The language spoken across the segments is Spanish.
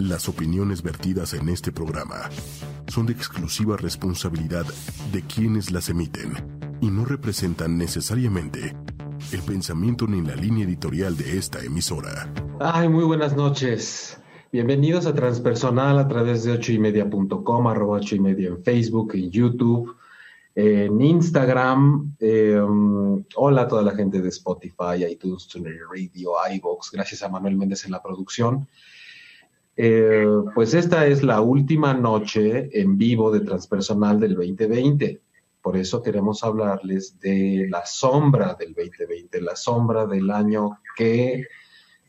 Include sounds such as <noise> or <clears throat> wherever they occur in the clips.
Las opiniones vertidas en este programa son de exclusiva responsabilidad de quienes las emiten y no representan necesariamente el pensamiento ni la línea editorial de esta emisora. Ay, muy buenas noches. Bienvenidos a Transpersonal a través de ochoymedia.com, arroba ocho y media en Facebook, en YouTube, en Instagram. Eh, hola a toda la gente de Spotify, iTunes, TuneIn Radio, iVoox. Gracias a Manuel Méndez en la producción. Eh, pues esta es la última noche en vivo de Transpersonal del 2020. Por eso queremos hablarles de la sombra del 2020, la sombra del año que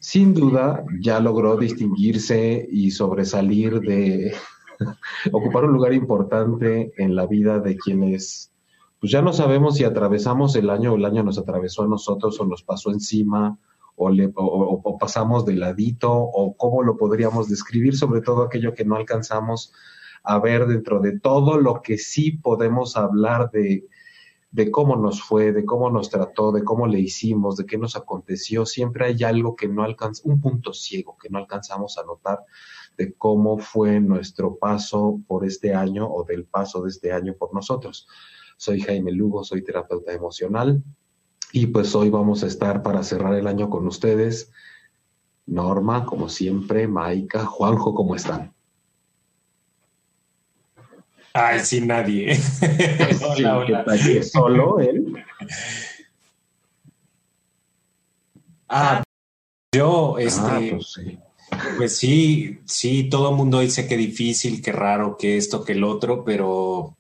sin duda ya logró distinguirse y sobresalir de <laughs> ocupar un lugar importante en la vida de quienes, pues ya no sabemos si atravesamos el año o el año nos atravesó a nosotros o nos pasó encima o, pasamos de ladito o cómo lo podríamos describir, sobre todo aquello que no alcanzamos a ver dentro de todo lo que sí podemos hablar de, de cómo nos fue, de cómo nos trató, de cómo le hicimos, de qué nos aconteció. Siempre hay algo que no alcanza, un punto ciego que no alcanzamos a notar de cómo fue nuestro paso por este año o del paso de este año por nosotros. Soy Jaime Lugo, soy terapeuta emocional y pues hoy vamos a estar para cerrar el año con ustedes. Norma, como siempre, Maika, Juanjo, ¿cómo están? Ay, sin nadie. <laughs> Solo él. Ah, yo, ah, este, pues, sí. pues sí, sí, todo el mundo dice que difícil, que raro, que esto, que el otro, pero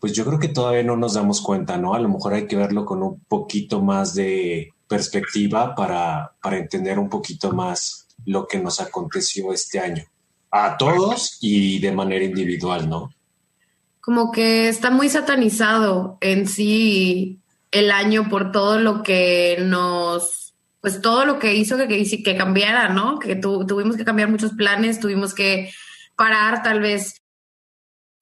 pues yo creo que todavía no nos damos cuenta, ¿no? A lo mejor hay que verlo con un poquito más de perspectiva para, para entender un poquito más lo que nos aconteció este año. A todos y de manera individual, ¿no? Como que está muy satanizado en sí el año por todo lo que nos, pues todo lo que hizo que, que, que cambiara, ¿no? Que tuvimos que cambiar muchos planes, tuvimos que parar tal vez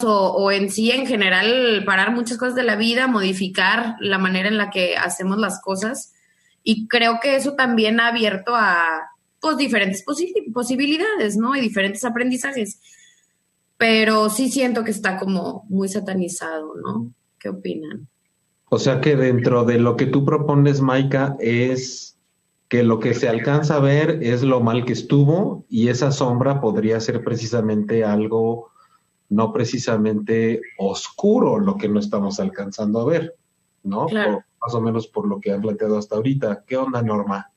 o, en sí en general parar muchas cosas de la vida, modificar la manera en la que hacemos las cosas. Y creo que eso también ha abierto a pues diferentes posibilidades, ¿no? Y diferentes aprendizajes. Pero sí siento que está como muy satanizado, ¿no? ¿Qué opinan? O sea que dentro de lo que tú propones, Maika, es que lo que se alcanza a ver es lo mal que estuvo y esa sombra podría ser precisamente algo no precisamente oscuro lo que no estamos alcanzando a ver, ¿no? más o menos por lo que han planteado hasta ahorita. ¿Qué onda, Norma?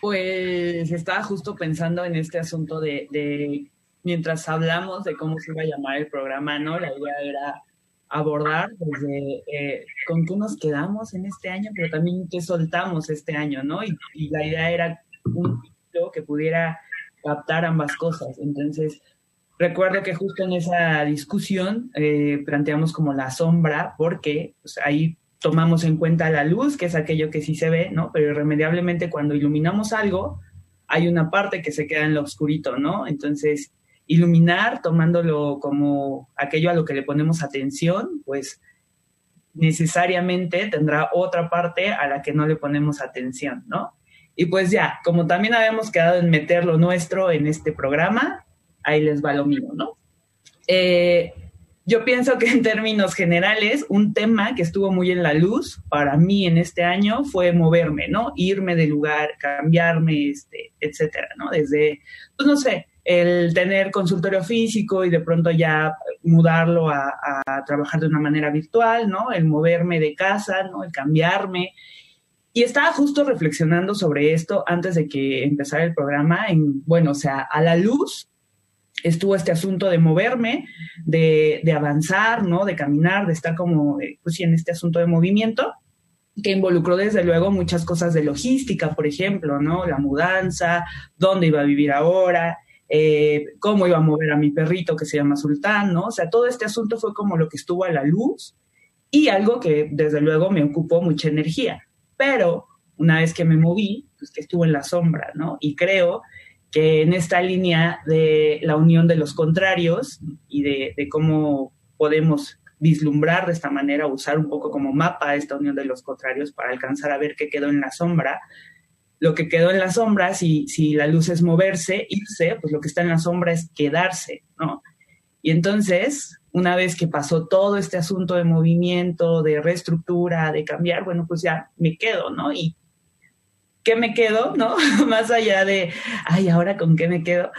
Pues estaba justo pensando en este asunto de, mientras hablamos de cómo se iba a llamar el programa, ¿no? La idea era abordar desde eh, con qué nos quedamos en este año, pero también qué soltamos este año, ¿no? Y, y la idea era un título que pudiera captar ambas cosas. Entonces, Recuerdo que justo en esa discusión eh, planteamos como la sombra, porque pues, ahí tomamos en cuenta la luz, que es aquello que sí se ve, ¿no? Pero irremediablemente cuando iluminamos algo, hay una parte que se queda en lo oscurito, ¿no? Entonces, iluminar, tomándolo como aquello a lo que le ponemos atención, pues necesariamente tendrá otra parte a la que no le ponemos atención, ¿no? Y pues ya, como también habíamos quedado en meter lo nuestro en este programa, ahí les va lo mismo, ¿no? Eh, yo pienso que en términos generales, un tema que estuvo muy en la luz para mí en este año fue moverme, ¿no? Irme de lugar, cambiarme, este, etcétera, ¿no? Desde, pues no sé, el tener consultorio físico y de pronto ya mudarlo a, a, trabajar de una manera virtual, ¿no? El moverme de casa, ¿no? El cambiarme. Y estaba justo reflexionando sobre esto antes de que empezara el programa, en, bueno, o sea, a la luz estuvo este asunto de moverme, de, avanzar, ¿no? De caminar, de estar como, eh, pues sí, en este asunto de movimiento, que involucró desde luego muchas cosas de logística, por ejemplo, ¿no? La mudanza, dónde iba a vivir ahora, eh, cómo iba a mover a mi perrito que se llama Sultán, ¿no? O sea, todo este asunto fue como lo que estuvo a la luz y algo que desde luego me ocupó mucha energía. Pero una vez que me moví, pues que estuvo en la sombra, ¿no? Y creo que en esta línea de la unión de los contrarios y de, cómo podemos vislumbrar de esta manera, usar un poco como mapa esta unión de los contrarios para alcanzar a ver qué quedó en la sombra, lo que quedó en la sombra, si, si la luz es moverse, irse, pues lo que está en la sombra es quedarse, ¿no? Y entonces, una vez que pasó todo este asunto de movimiento, de reestructura, de cambiar, bueno, pues ya me quedo, ¿no? Y ¿qué me quedo, no? <laughs> Más allá de, ay, ahora con qué me quedo,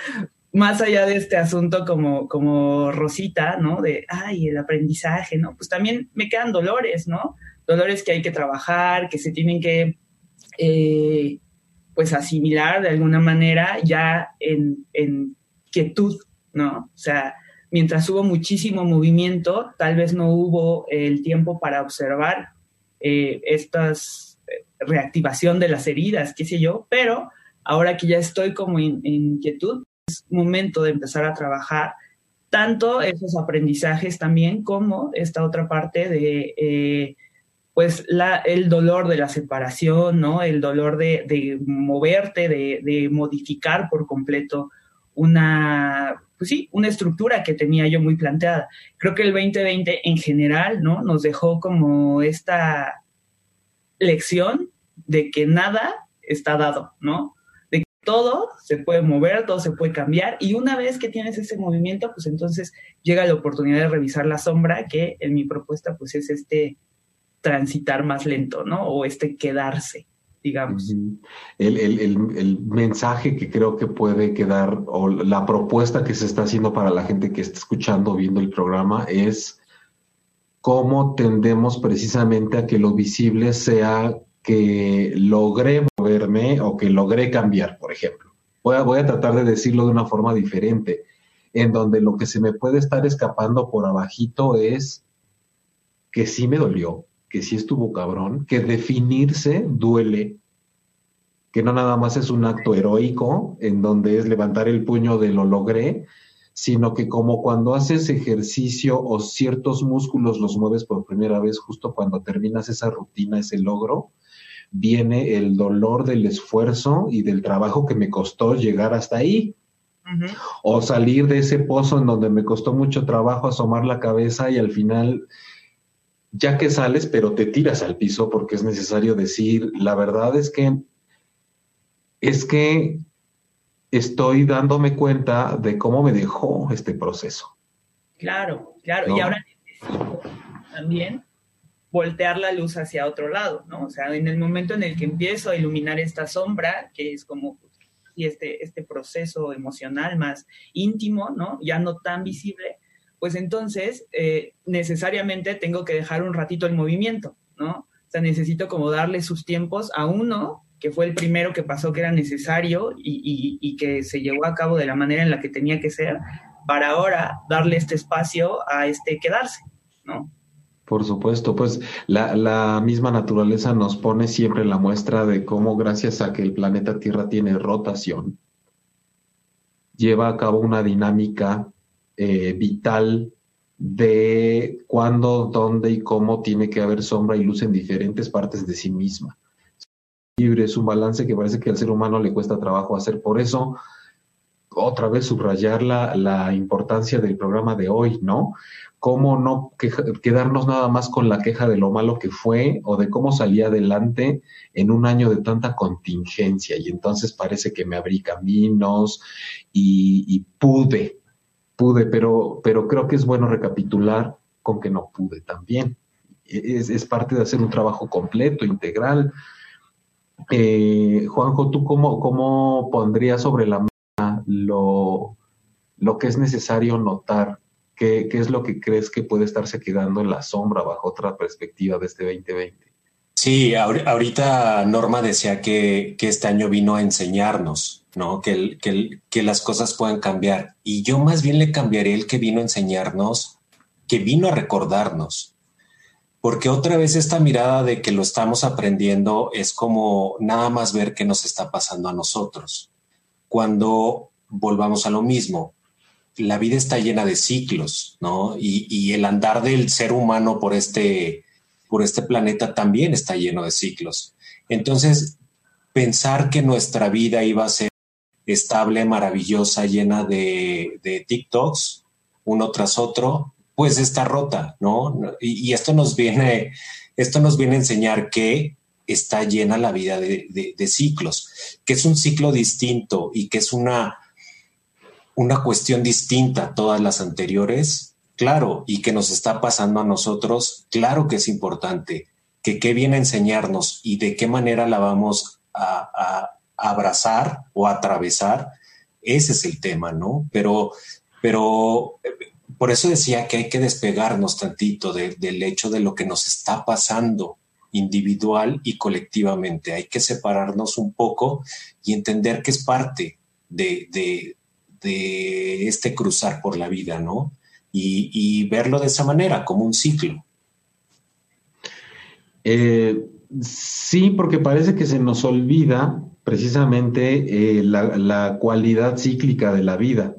más allá de este asunto como, como Rosita, ¿no? De, ay, el aprendizaje, ¿no? Pues también me quedan dolores, ¿no? Dolores que hay que trabajar, que se tienen que, eh, pues, asimilar de alguna manera ya en, en quietud, ¿no? O sea, mientras hubo muchísimo movimiento, tal vez no hubo el tiempo para observar eh, estas reactivación de las heridas, qué sé yo, pero ahora que ya estoy como en, quietud, es momento de empezar a trabajar tanto esos aprendizajes también como esta otra parte de eh, pues la, el dolor de la separación, ¿no? El dolor de, moverte, de, de, modificar por completo una, pues sí, una estructura que tenía yo muy planteada. Creo que el 2020 en general, ¿no? Nos dejó como esta lección de que nada está dado, ¿no? De que todo se puede mover, todo se puede cambiar y una vez que tienes ese movimiento, pues entonces llega la oportunidad de revisar la sombra, que en mi propuesta pues es este transitar más lento, ¿no? O este quedarse digamos. el, mensaje que creo que puede quedar, o la propuesta que se está haciendo para la gente que está escuchando, viendo el programa, es cómo tendemos precisamente a que lo visible sea que logré moverme o que logré cambiar, por ejemplo. Voy a, voy a tratar de decirlo de una forma diferente, en donde lo que se me puede estar escapando por abajito es que sí me dolió, que sí estuvo cabrón, que definirse duele, que no nada más es un acto heroico en donde es levantar el puño de lo logré, sino que como cuando haces ejercicio o ciertos músculos los mueves por primera vez justo cuando terminas esa rutina, ese logro, viene el dolor del esfuerzo y del trabajo que me costó llegar hasta ahí. O salir de ese pozo en donde me costó mucho trabajo asomar la cabeza y al final ya que sales, pero te tiras al piso porque es necesario decir, la verdad es que es que estoy dándome cuenta de cómo me dejó este proceso. Claro, claro, y ahora necesito también voltear la luz hacia otro lado, ¿no? O sea, en el momento en el que empiezo a iluminar esta sombra, que es como y este, este proceso emocional más íntimo, ¿no? Ya no tan visible, pues entonces eh, necesariamente tengo que dejar un ratito el movimiento, ¿no? O sea, necesito como darle sus tiempos a uno, que fue el primero que pasó que era necesario y, que se llevó a cabo de la manera en la que tenía que ser, para ahora darle este espacio a este quedarse, ¿no? Por supuesto, pues la, misma naturaleza nos pone siempre la muestra de cómo gracias a que el planeta Tierra tiene rotación, lleva a cabo una dinámica eh, vital de cuándo, dónde y cómo tiene que haber sombra y luz en diferentes partes de sí misma. Es un balance que parece que al ser humano le cuesta trabajo hacer. Por eso, otra vez subrayar la, la importancia del programa de hoy, ¿no? Cómo no quedarnos nada más con la queja de lo malo que fue o de cómo salí adelante en un año de tanta contingencia y entonces parece que me abrí caminos y pude, pude, pero, pero creo que es bueno recapitular con que no pude también. Es, parte de hacer un trabajo completo, integral. Eh, Juanjo, ¿tú cómo, cómo pondrías sobre la mesa lo, lo que es necesario notar? ¿Qué, ¿Qué es lo que crees que puede estarse quedando en la sombra bajo otra perspectiva de este 2020? Sí, ahorita Norma decía que, que este año vino a enseñarnos ¿no? Que, que, las cosas puedan cambiar. Y yo más bien le cambiaré el que vino a enseñarnos, que vino a recordarnos. Porque otra vez esta mirada de que lo estamos aprendiendo es como nada más ver qué nos está pasando a nosotros. Cuando volvamos a lo mismo, la vida está llena de ciclos, ¿no? Y, el andar del ser humano por este, por este planeta también está lleno de ciclos. Entonces, pensar que nuestra vida iba a ser estable, maravillosa, llena de, de TikToks, uno tras otro, pues está rota, ¿no? Y, esto nos viene, esto nos viene a enseñar que está llena la vida de, ciclos, que es un ciclo distinto y que es una, una cuestión distinta a todas las anteriores, claro, y que nos está pasando a nosotros, claro que es importante, que qué viene a enseñarnos y de qué manera la vamos a, abrazar o atravesar, ese es el tema, ¿no? Pero, pero por eso decía que hay que despegarnos tantito del hecho de lo que nos está pasando individual y colectivamente. Hay que separarnos un poco y entender que es parte de, de, este cruzar por la vida, ¿no? Y, verlo de esa manera, como un ciclo. Eh, sí, porque parece que se nos olvida precisamente eh, la, la, cualidad cíclica de la vida.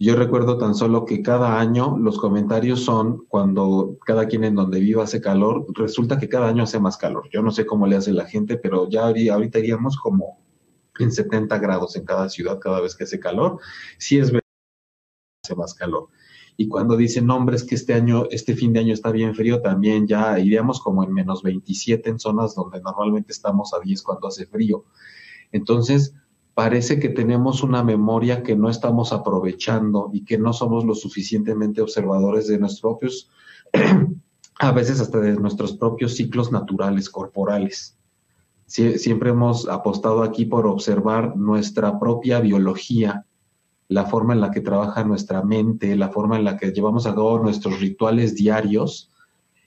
Yo recuerdo tan solo que cada año los comentarios son cuando cada quien en donde viva hace calor, resulta que cada año hace más calor. Yo no sé cómo le hace la gente, pero ya ahorita iríamos como en 70 grados en cada ciudad cada vez que hace calor. Sí es verdad hace más calor. Y cuando dicen, nombres que este año, este fin de año está bien frío, también ya iríamos como en menos 27 en zonas donde normalmente estamos a 10 cuando hace frío. Entonces, parece que tenemos una memoria que no estamos aprovechando y que no somos lo suficientemente observadores de nuestros propios, <clears throat> a veces hasta de nuestros propios ciclos naturales, corporales. Siempre hemos apostado aquí por observar nuestra propia biología, la forma en la que trabaja nuestra mente, la forma en la que llevamos a cabo nuestros rituales diarios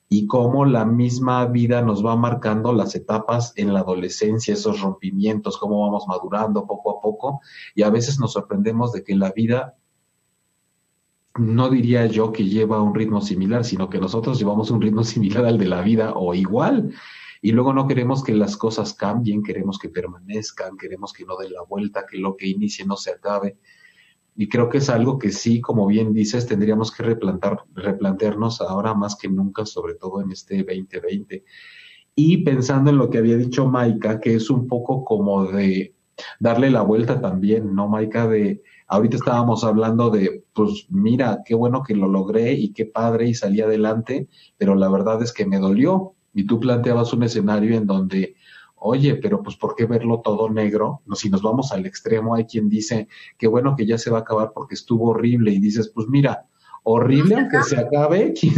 y cómo la misma vida nos va marcando las etapas en la adolescencia, esos rompimientos, cómo vamos madurando poco a poco y a veces nos sorprendemos de que la vida no diría yo que lleva un ritmo similar, sino que nosotros llevamos un ritmo <laughs> similar al de la vida o igual. Y luego no queremos que las cosas cambien, queremos que permanezcan, queremos que no dé la vuelta, que lo que inicie no se acabe. Y creo que es algo que sí, como bien dices, tendríamos que replantar, replantearnos ahora más que nunca, sobre todo en este 2020. Y pensando en lo que había dicho Maika, que es un poco como de darle la vuelta también, ¿no, Maika? De ahorita estábamos hablando de, pues mira, qué bueno que lo logré y qué padre y salí adelante, pero la verdad es que me dolió. Y tú planteabas un escenario en donde oye, pero pues ¿por qué verlo todo negro? No, si nos vamos al extremo, hay quien dice, qué bueno que ya se va a acabar porque estuvo horrible y dices, pues mira, horrible aunque se acabe, <laughs> ¿quién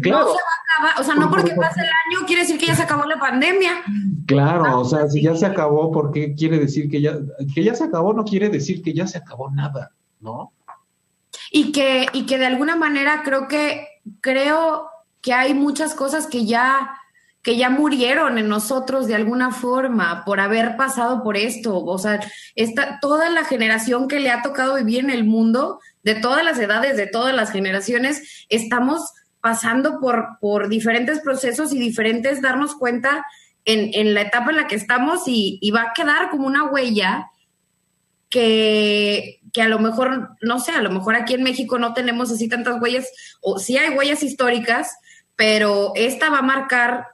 claro. No se va a acabar, o sea, no porque <laughs> pase el año quiere decir que ya se acabó la pandemia. Claro, o sea, si ya se acabó, ¿por qué quiere decir que ya, que ya se acabó? No quiere decir que ya se acabó nada, ¿no? Y que, y que de alguna manera creo que, creo que hay muchas cosas que ya que ya murieron en nosotros de alguna forma por haber pasado por esto. O sea, esta, toda la generación que le ha tocado vivir en el mundo, de todas las edades, de todas las generaciones, estamos pasando por, por diferentes procesos y diferentes darnos cuenta en, en la etapa en la que estamos y, va a quedar como una huella que, que a lo mejor, no sé, a lo mejor aquí en México no tenemos así tantas huellas, o sí hay huellas históricas, pero esta va a marcar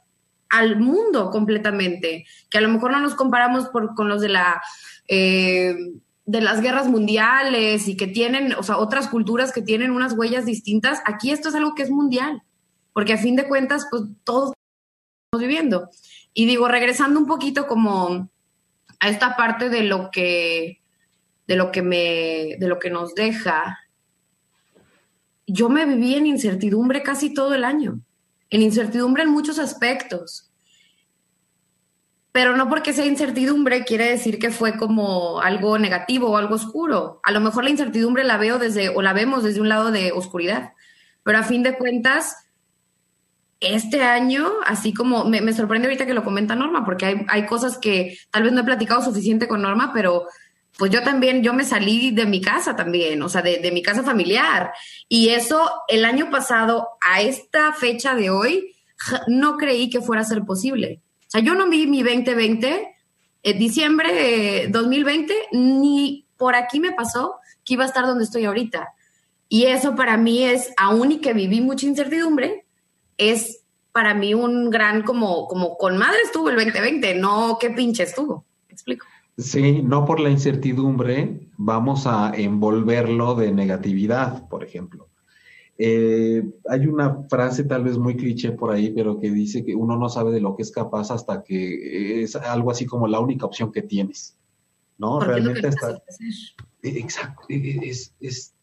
al mundo completamente, que a lo mejor no nos comparamos con los de la... Eh, de las guerras mundiales y que tienen, o sea, otras culturas que tienen unas huellas distintas, aquí esto es algo que es mundial, porque a fin de cuentas, pues todos estamos viviendo. Y digo, regresando un poquito como a esta parte de lo que, de lo que me, de lo que nos deja, yo me viví en incertidumbre casi todo el año en incertidumbre en muchos aspectos. Pero no porque sea incertidumbre quiere decir que fue como algo negativo o algo oscuro. A lo mejor la incertidumbre la veo desde o la vemos desde un lado de oscuridad. Pero a fin de cuentas, este año, así como me, sorprende ahorita que lo comenta Norma, porque hay, hay cosas que tal vez no he platicado suficiente con Norma, pero pues yo también, yo me salí de mi casa también, o sea, de, mi casa familiar. Y eso el año pasado, a esta fecha de hoy, no creí que fuera a ser posible. O sea, yo no vi mi 2020, en diciembre de 2020, ni por aquí me pasó que iba a estar donde estoy ahorita. Y eso para mí es, aún y que viví mucha incertidumbre, es para mí un gran como, como con madre estuvo el 2020, no qué pinche estuvo. ¿Me explico? Sí, no por la incertidumbre vamos a envolverlo de negatividad, por ejemplo. Eh, hay una frase tal vez muy cliché por ahí, pero que dice que uno no sabe de lo que es capaz hasta que es algo así como la única opción que tienes. ¿No? Realmente está. E, exacto. E, e, es, es,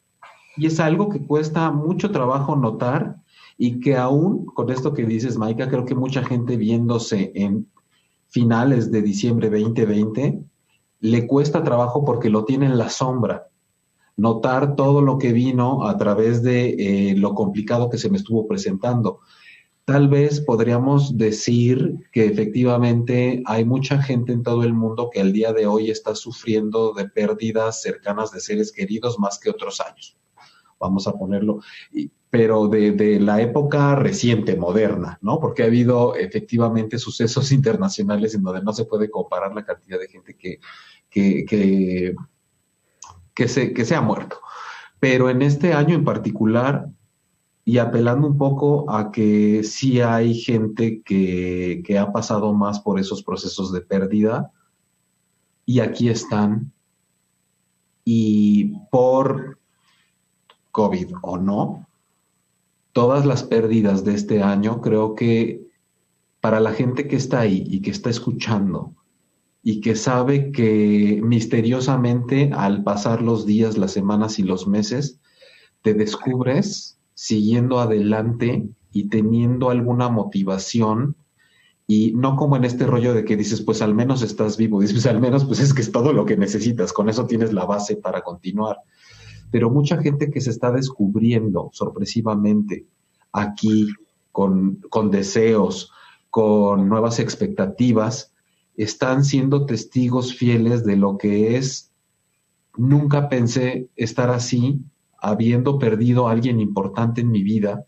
y es algo que cuesta mucho trabajo notar y que aún con esto que dices, Maika, creo que mucha gente viéndose en finales de diciembre 2020 le cuesta trabajo porque lo tiene en la sombra notar todo lo que vino a través de eh, lo complicado que se me estuvo presentando. Tal vez podríamos decir que efectivamente hay mucha gente en todo el mundo que al día de hoy está sufriendo de pérdidas cercanas de seres queridos más que otros años. Vamos a ponerlo, pero de, la época reciente, moderna, ¿no? Porque ha habido efectivamente sucesos <laughs> internacionales en donde no se puede comparar la cantidad de gente que, que que se, que se ha muerto. Pero en este año en particular, y apelando un poco a que sí hay gente que, que ha pasado más por esos procesos de pérdida, y aquí están, y por COVID o no, todas las pérdidas de este año, creo que para la gente que está ahí y que está escuchando, y que sabe que misteriosamente al pasar los días, las semanas y los meses, te descubres siguiendo adelante y teniendo alguna motivación y no como en este rollo de que dices, pues al menos estás vivo, <laughs> dices, al menos pues es que es todo lo que necesitas, con eso tienes la base para continuar. Pero mucha gente que se está descubriendo sorpresivamente aquí con, con deseos, con nuevas expectativas, están siendo testigos fieles de lo que es. Nunca pensé estar así, habiendo perdido a alguien importante en mi vida,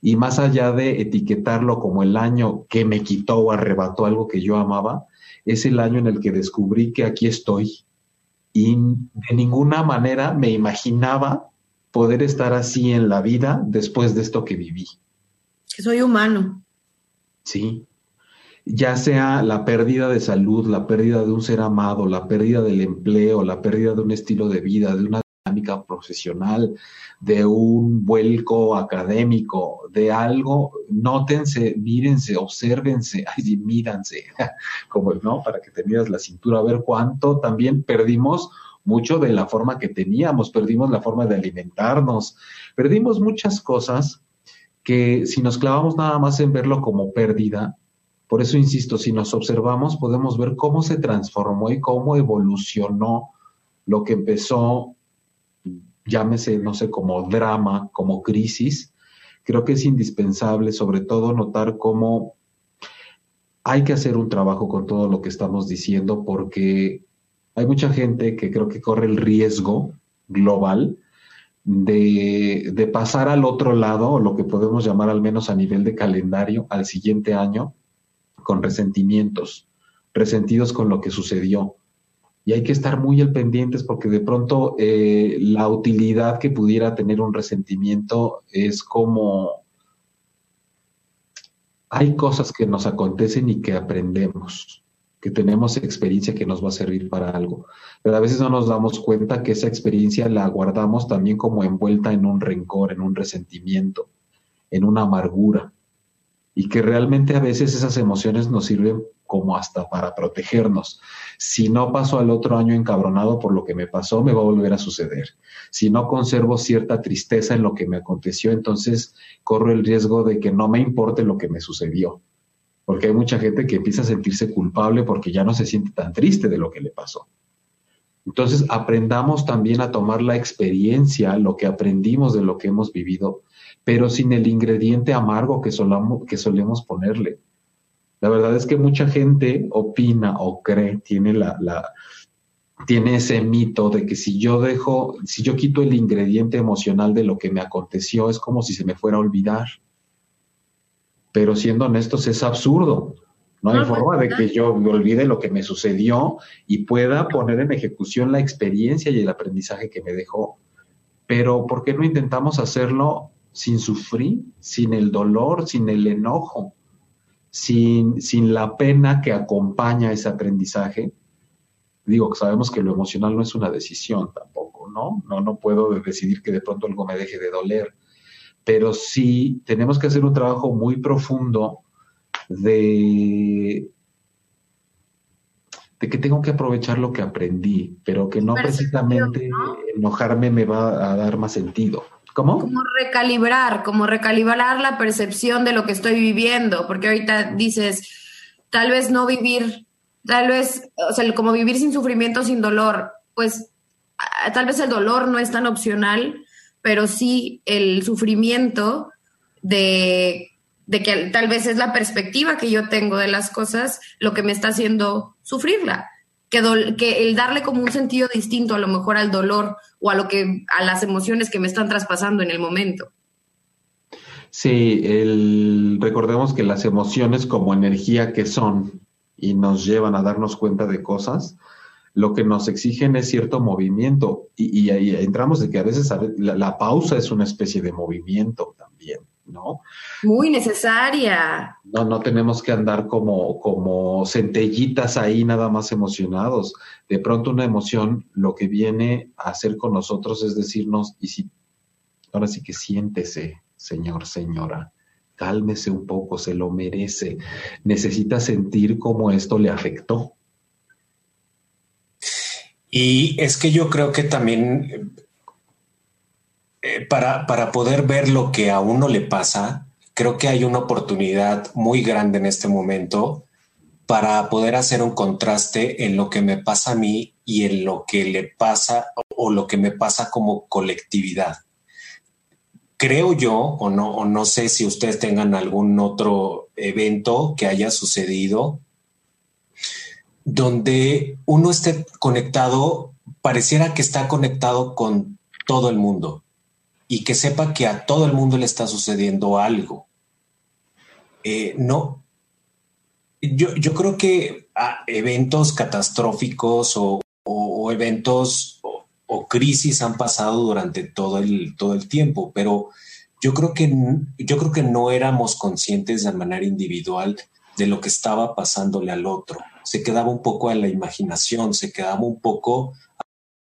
y más allá de etiquetarlo como el año que me quitó o arrebató algo que yo amaba, es el año en el que descubrí que aquí estoy y de ninguna manera me imaginaba poder estar así en la vida después de esto que viví. Que soy humano. Sí, ya sea la pérdida de salud, la pérdida de un ser amado, la pérdida del empleo, la pérdida de un estilo de vida, de una dinámica profesional, de un vuelco académico, de algo, nótense, mírense, obsérvense, <laughs> ay, míranse, <laughs> como no, para que te miras la cintura, a ver cuánto. También perdimos mucho de la forma que teníamos, perdimos la forma de alimentarnos, perdimos muchas cosas que si nos clavamos nada más en verlo como pérdida, por eso insisto, si nos observamos podemos ver cómo se transformó y cómo evolucionó lo que empezó, llámese, no sé, como drama, como crisis. Creo que es indispensable sobre todo notar cómo hay que hacer un trabajo con todo lo que estamos diciendo porque hay mucha gente que creo que corre el riesgo global de, de, pasar al otro lado, o lo que podemos llamar al menos a nivel de calendario, al siguiente año, con resentimientos, resentidos con lo que sucedió. Y hay que estar muy al pendientes porque de pronto eh, la utilidad que pudiera tener un resentimiento es como hay cosas que nos acontecen y que aprendemos, que tenemos experiencia que nos va a servir para algo. Pero a veces no nos damos cuenta que esa experiencia la guardamos también como envuelta en un rencor, en un resentimiento, en una amargura y que realmente a veces esas emociones nos sirven como hasta para protegernos. Si no paso al otro año encabronado por lo que me pasó, me va a volver a suceder. Si no conservo cierta tristeza en lo que me aconteció, entonces corro el riesgo de que no me importe lo que me sucedió. Porque hay mucha gente que empieza a sentirse culpable porque ya no se siente tan triste de lo que le pasó. Entonces, aprendamos también a tomar la experiencia, lo que aprendimos de lo que hemos vivido, pero sin el ingrediente amargo que, solamos, que solemos ponerle. La verdad es que mucha gente opina o cree, tiene la, la, tiene ese mito de que si yo dejo, si yo quito el ingrediente emocional de lo que me aconteció, es como si se me fuera a olvidar. Pero siendo honestos, es absurdo. No hay forma de que yo me olvide lo que me sucedió y pueda poner en ejecución la experiencia y el aprendizaje que me dejó. Pero ¿por qué no intentamos hacerlo sin sufrir, sin el dolor, sin el enojo, sin, sin la pena que acompaña ese aprendizaje. Digo, sabemos que lo emocional no es una decisión tampoco, ¿no? No, no puedo decidir que de pronto algo me deje de doler, pero sí tenemos que hacer un trabajo muy profundo de, de que tengo que aprovechar lo que aprendí, pero que no precisamente enojarme me va a dar más sentido. ¿Cómo? Como recalibrar, como recalibrar la percepción de lo que estoy viviendo, porque ahorita dices, tal vez no vivir, tal vez, o sea, como vivir sin sufrimiento, sin dolor, pues tal vez el dolor no es tan opcional, pero sí el sufrimiento de, de, que tal vez es la perspectiva que yo tengo de las cosas lo que me está haciendo sufrirla. Que, que el darle como un sentido distinto a lo mejor al dolor o a lo que a las emociones que me están traspasando en el momento. Sí, el, recordemos que las emociones como energía que son y nos llevan a darnos cuenta de cosas, lo que nos exigen es cierto movimiento y, ahí entramos de que a veces la, pausa es una especie de movimiento también, ¿no? Muy necesaria. No, no tenemos que andar como, como centellitas ahí nada más emocionados de pronto una emoción lo que viene a hacer con nosotros es decirnos, y si, ahora sí que siéntese, señor, señora, cálmese un poco, se lo merece, necesita sentir cómo esto le afectó. Y es que yo creo que también eh, para, para poder ver lo que a uno le pasa, creo que hay una oportunidad muy grande en este momento para poder hacer un contraste en lo que me pasa a mí y en lo que le pasa o lo que me pasa como colectividad. Creo yo, o no, o no sé si ustedes tengan algún otro evento que haya sucedido donde uno esté conectado, pareciera que está conectado con todo el mundo y que sepa que a todo el mundo le está sucediendo algo. Eh, no, yo, creo que eventos catastróficos o, eventos o, crisis han pasado durante todo el, todo el tiempo, pero yo creo, que, yo creo que no éramos conscientes de manera individual de lo que estaba pasándole al otro. Se quedaba un poco a la imaginación, se quedaba un poco a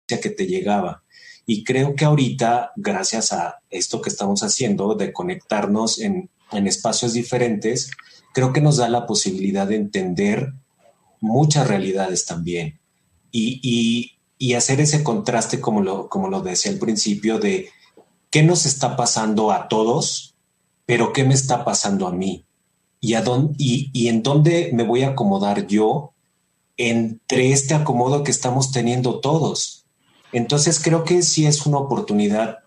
la que te llegaba. Y creo que ahorita, gracias a esto que estamos haciendo, de conectarnos en, en espacios diferentes, creo que nos da la posibilidad de entender muchas realidades también y, hacer ese contraste, como lo, como lo decía al principio, de qué nos está pasando a todos, pero qué me está pasando a mí y, a dónde, y, en dónde me voy a acomodar yo entre este acomodo que estamos teniendo todos. Entonces creo que sí es una oportunidad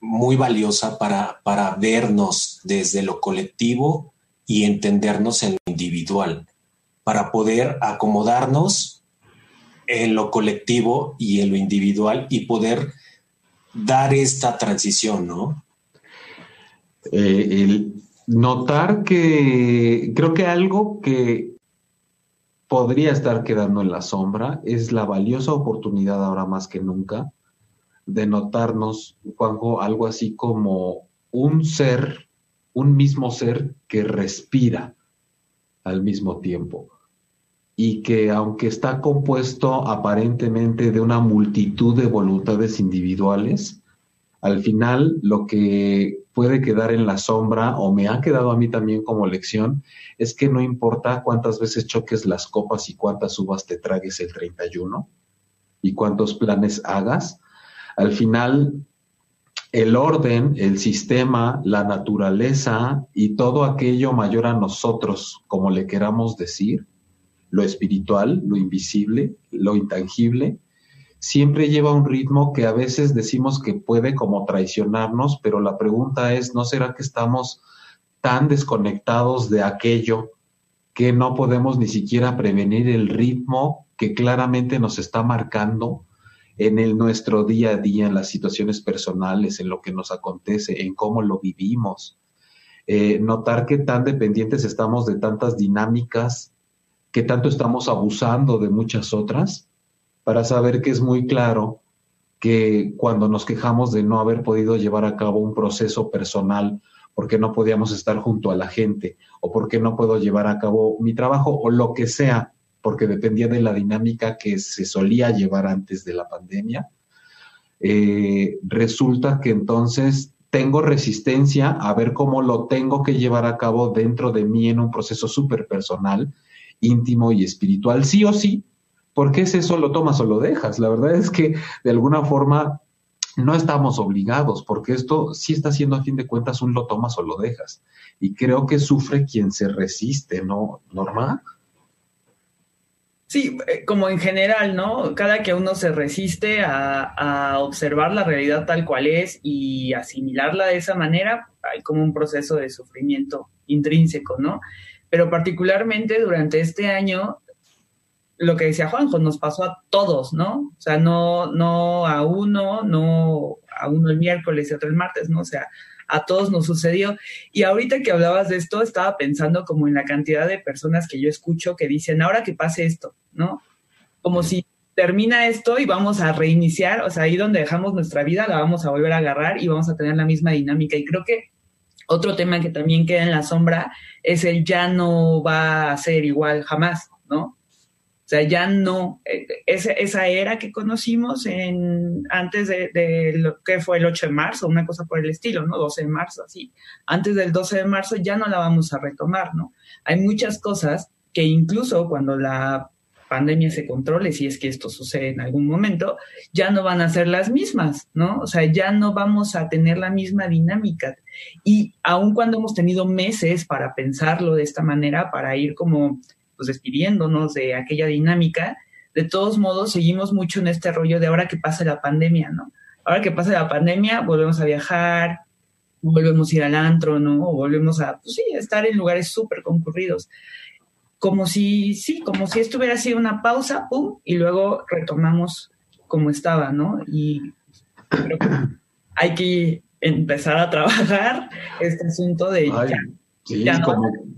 muy valiosa para, para vernos desde lo colectivo y entendernos en lo individual para poder acomodarnos en lo colectivo y en lo individual y poder dar esta transición, ¿no? Eh, el notar que creo que algo que podría estar quedando en la sombra. Es la valiosa oportunidad ahora más que nunca de notarnos, Juanjo, algo así como un ser un mismo ser que respira al mismo tiempo y que aunque está compuesto aparentemente de una multitud de voluntades individuales, al final lo que puede quedar en la sombra o me ha quedado a mí también como lección es que no importa cuántas veces choques las copas y cuántas uvas te tragues el 31 y cuántos planes hagas, al final el orden, el sistema, la naturaleza y todo aquello mayor a nosotros, como le queramos decir, lo espiritual, lo invisible, lo intangible, siempre lleva un ritmo que a veces decimos que puede como traicionarnos, pero la pregunta es, ¿no será que estamos tan desconectados de aquello que no podemos ni siquiera prevenir el ritmo que claramente nos está marcando en el, nuestro día a día, en las situaciones personales, en lo que nos acontece, en cómo lo vivimos. Eh, notar que tan dependientes estamos de tantas dinámicas, que tanto estamos abusando de muchas otras, para saber que es muy claro que cuando nos quejamos de no haber podido llevar a cabo un proceso personal, porque no podíamos estar junto a la gente, o porque no puedo llevar a cabo mi trabajo, o lo que sea, porque dependía de la dinámica que se solía llevar antes de la pandemia. Eh, resulta que entonces tengo resistencia a ver cómo lo tengo que llevar a cabo dentro de mí en un proceso súper personal, íntimo y espiritual, sí o sí, porque es eso, lo tomas o lo dejas. La verdad es que de alguna forma no estamos obligados, porque esto sí está siendo a fin de cuentas un lo tomas o lo dejas. Y creo que sufre quien se resiste, ¿no, Norma? Sí, eh, como en general, ¿no? Cada que uno se resiste a, observar la realidad tal cual es y asimilarla de esa manera, hay como un proceso de sufrimiento intrínseco, ¿no? Pero particularmente durante este año, lo que decía Juanjo, nos pasó a todos, ¿no? O sea, no, no a uno, no a uno el miércoles y otro el martes, ¿no? O sea, a todos nos sucedió. Y ahorita que hablabas de esto, estaba pensando como en la cantidad de personas que yo escucho que dicen, ahora que pase esto, ¿no? Como si termina esto y vamos a reiniciar, o sea, ahí donde dejamos nuestra vida la vamos a volver a agarrar y vamos a tener la misma dinámica. Y creo que otro tema que también queda en la sombra es el ya no va a ser igual jamás, ¿no? Sea, ya no, eh, esa, esa era que conocimos en, antes de, lo que fue el 8 de marzo, una cosa por el estilo, ¿no? 12 de marzo, así. Antes del 12 de marzo ya no la vamos a retomar, ¿no? Hay muchas cosas que incluso cuando la pandemia se controle, si es que esto sucede en algún momento, ya no van a ser las mismas, ¿no? O sea, ya no vamos a tener la misma dinámica. Y aun cuando hemos tenido meses para pensarlo de esta manera, para ir como pues despidiéndonos de aquella dinámica, de todos modos seguimos mucho en este rollo de ahora que pasa la pandemia, ¿no? Ahora que pasa la pandemia, volvemos a viajar, volvemos a ir al antro, ¿no? O volvemos a, pues sí, estar en lugares súper concurridos. Como si, sí, como si esto hubiera sido una pausa, pum, y luego retomamos como estaba, ¿no? Y creo que hay que empezar a trabajar este asunto de Sí,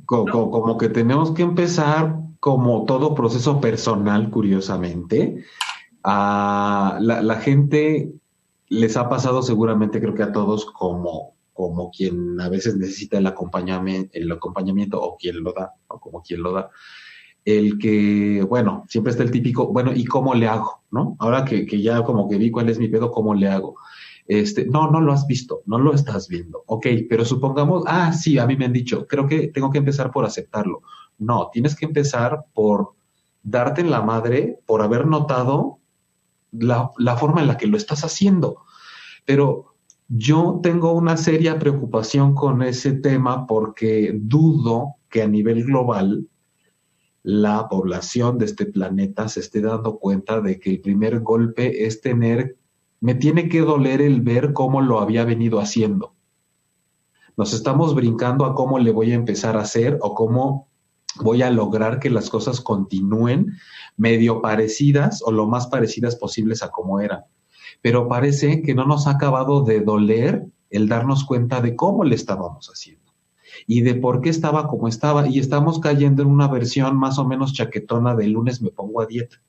como, como, que tenemos que empezar como todo proceso personal, curiosamente. A la, gente les ha pasado seguramente, creo que a todos, como, como quien a veces necesita el acompañamiento, el acompañamiento o quien lo da, o como quien lo da. El que, bueno, siempre está el típico, bueno, ¿y cómo le hago? ¿No? Ahora que, que ya como que vi cuál es mi pedo, ¿cómo le hago? Este, no, no lo has visto, no lo estás viendo. Ok, pero supongamos, ah, sí, a mí me han dicho, creo que tengo que empezar por aceptarlo. No, tienes que empezar por darte en la madre por haber notado la, la forma en la que lo estás haciendo. Pero yo tengo una seria preocupación con ese tema porque dudo que a nivel global la población de este planeta se esté dando cuenta de que el primer golpe es tener me tiene que doler el ver cómo lo había venido haciendo. Nos estamos brincando a cómo le voy a empezar a hacer o cómo voy a lograr que las cosas continúen medio parecidas o lo más parecidas posibles a como eran. Pero parece que no nos ha acabado de doler el darnos cuenta de cómo le estábamos haciendo y de por qué estaba como estaba y estamos cayendo en una versión más o menos chaquetona de lunes me pongo a dieta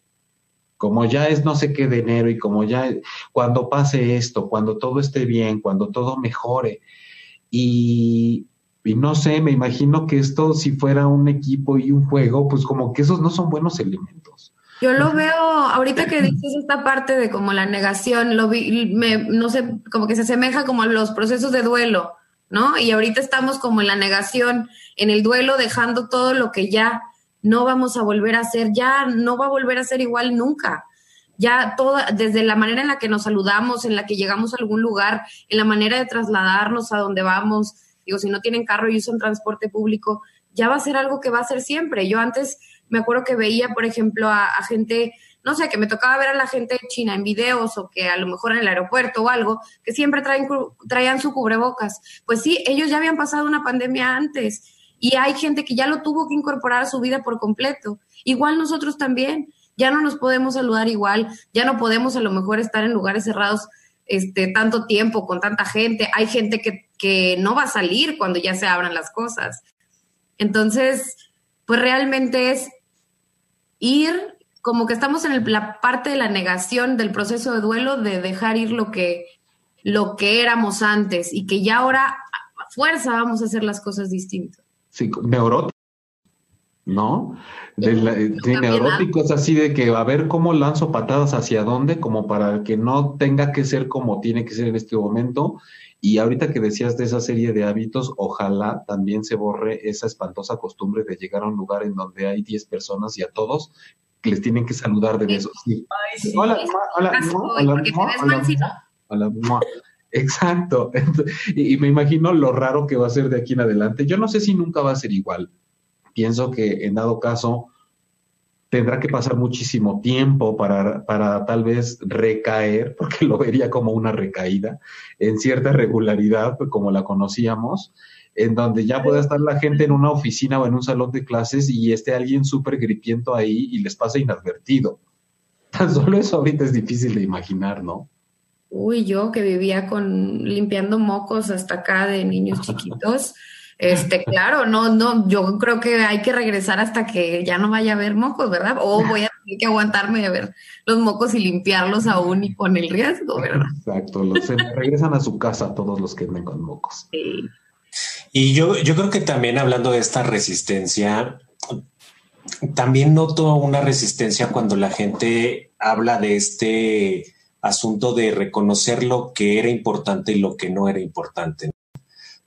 como ya es no sé qué de enero y como ya cuando pase esto, cuando todo esté bien, cuando todo mejore. Y, no sé, me imagino que esto si fuera un equipo y un juego, pues como que esos no son buenos elementos. Yo lo veo, ahorita que dices esta parte de como la negación, lo vi, me, no sé, como que se asemeja como a los procesos de duelo, ¿no? Y ahorita estamos como en la negación, en el duelo, dejando todo lo que ya no vamos a volver a ser, ya no va a volver a ser igual nunca. Ya toda, desde la manera en la que nos saludamos, en la que llegamos a algún lugar, en la manera de trasladarnos a donde vamos, digo, si no tienen carro y usan transporte público, ya va a ser algo que va a ser siempre. Yo antes me acuerdo que veía, por ejemplo, a, gente, no sé, que me tocaba ver a la gente china en videos o que a lo mejor en el aeropuerto o algo, que siempre traen, traían su cubrebocas. Pues sí, ellos ya habían pasado una pandemia antes y hay gente que ya lo tuvo que incorporar a su vida por completo. Igual nosotros también, ya no nos podemos saludar igual, ya no podemos a lo mejor estar en lugares cerrados este, tanto tiempo con tanta gente. Hay gente que, que no va a salir cuando ya se abran las cosas. Entonces, pues realmente es ir como que estamos en la parte de la negación del proceso de duelo, de dejar ir lo que, lo que éramos antes y que ya ahora a fuerza vamos a hacer las cosas distintas. Sí, neurótico. ¿no? De, de neuróticos así de que a ver cómo lanzo patadas hacia dónde, como para que no tenga que ser como tiene que ser en este momento. Y ahorita que decías de esa serie de hábitos, ojalá también se borre esa espantosa costumbre de llegar a un lugar en donde hay 10 personas y a todos les tienen que saludar de besos. Hola, hola, hola, hola, hola, Exacto. <laughs> Y, me imagino lo raro que va a ser de aquí en adelante. Yo no sé si nunca va a ser igual. Pienso que en dado caso tendrá que pasar muchísimo tiempo para, para tal vez recaer, <laughs> porque lo vería como una recaída, en cierta regularidad, como la conocíamos, en donde ya pueda estar la gente en una oficina o en un salón de clases y esté alguien súper gripiento ahí y les pase inadvertido. <laughs> Tan solo eso ahorita es difícil de imaginar, ¿no? Uy, yo que vivía con limpiando mocos hasta acá de niños <laughs> chiquitos. Este, claro, no, no, yo creo que hay que regresar hasta que ya no vaya a haber mocos, ¿verdad? O voy a tener que aguantarme de ver los mocos y limpiarlos aún y con el riesgo, ¿verdad? Exacto, los, se regresan a su casa todos los que anden con mocos. Sí. Y yo, yo creo que también hablando de esta resistencia, también noto una resistencia cuando la gente habla de este asunto de reconocer lo que era importante y lo que no era importante.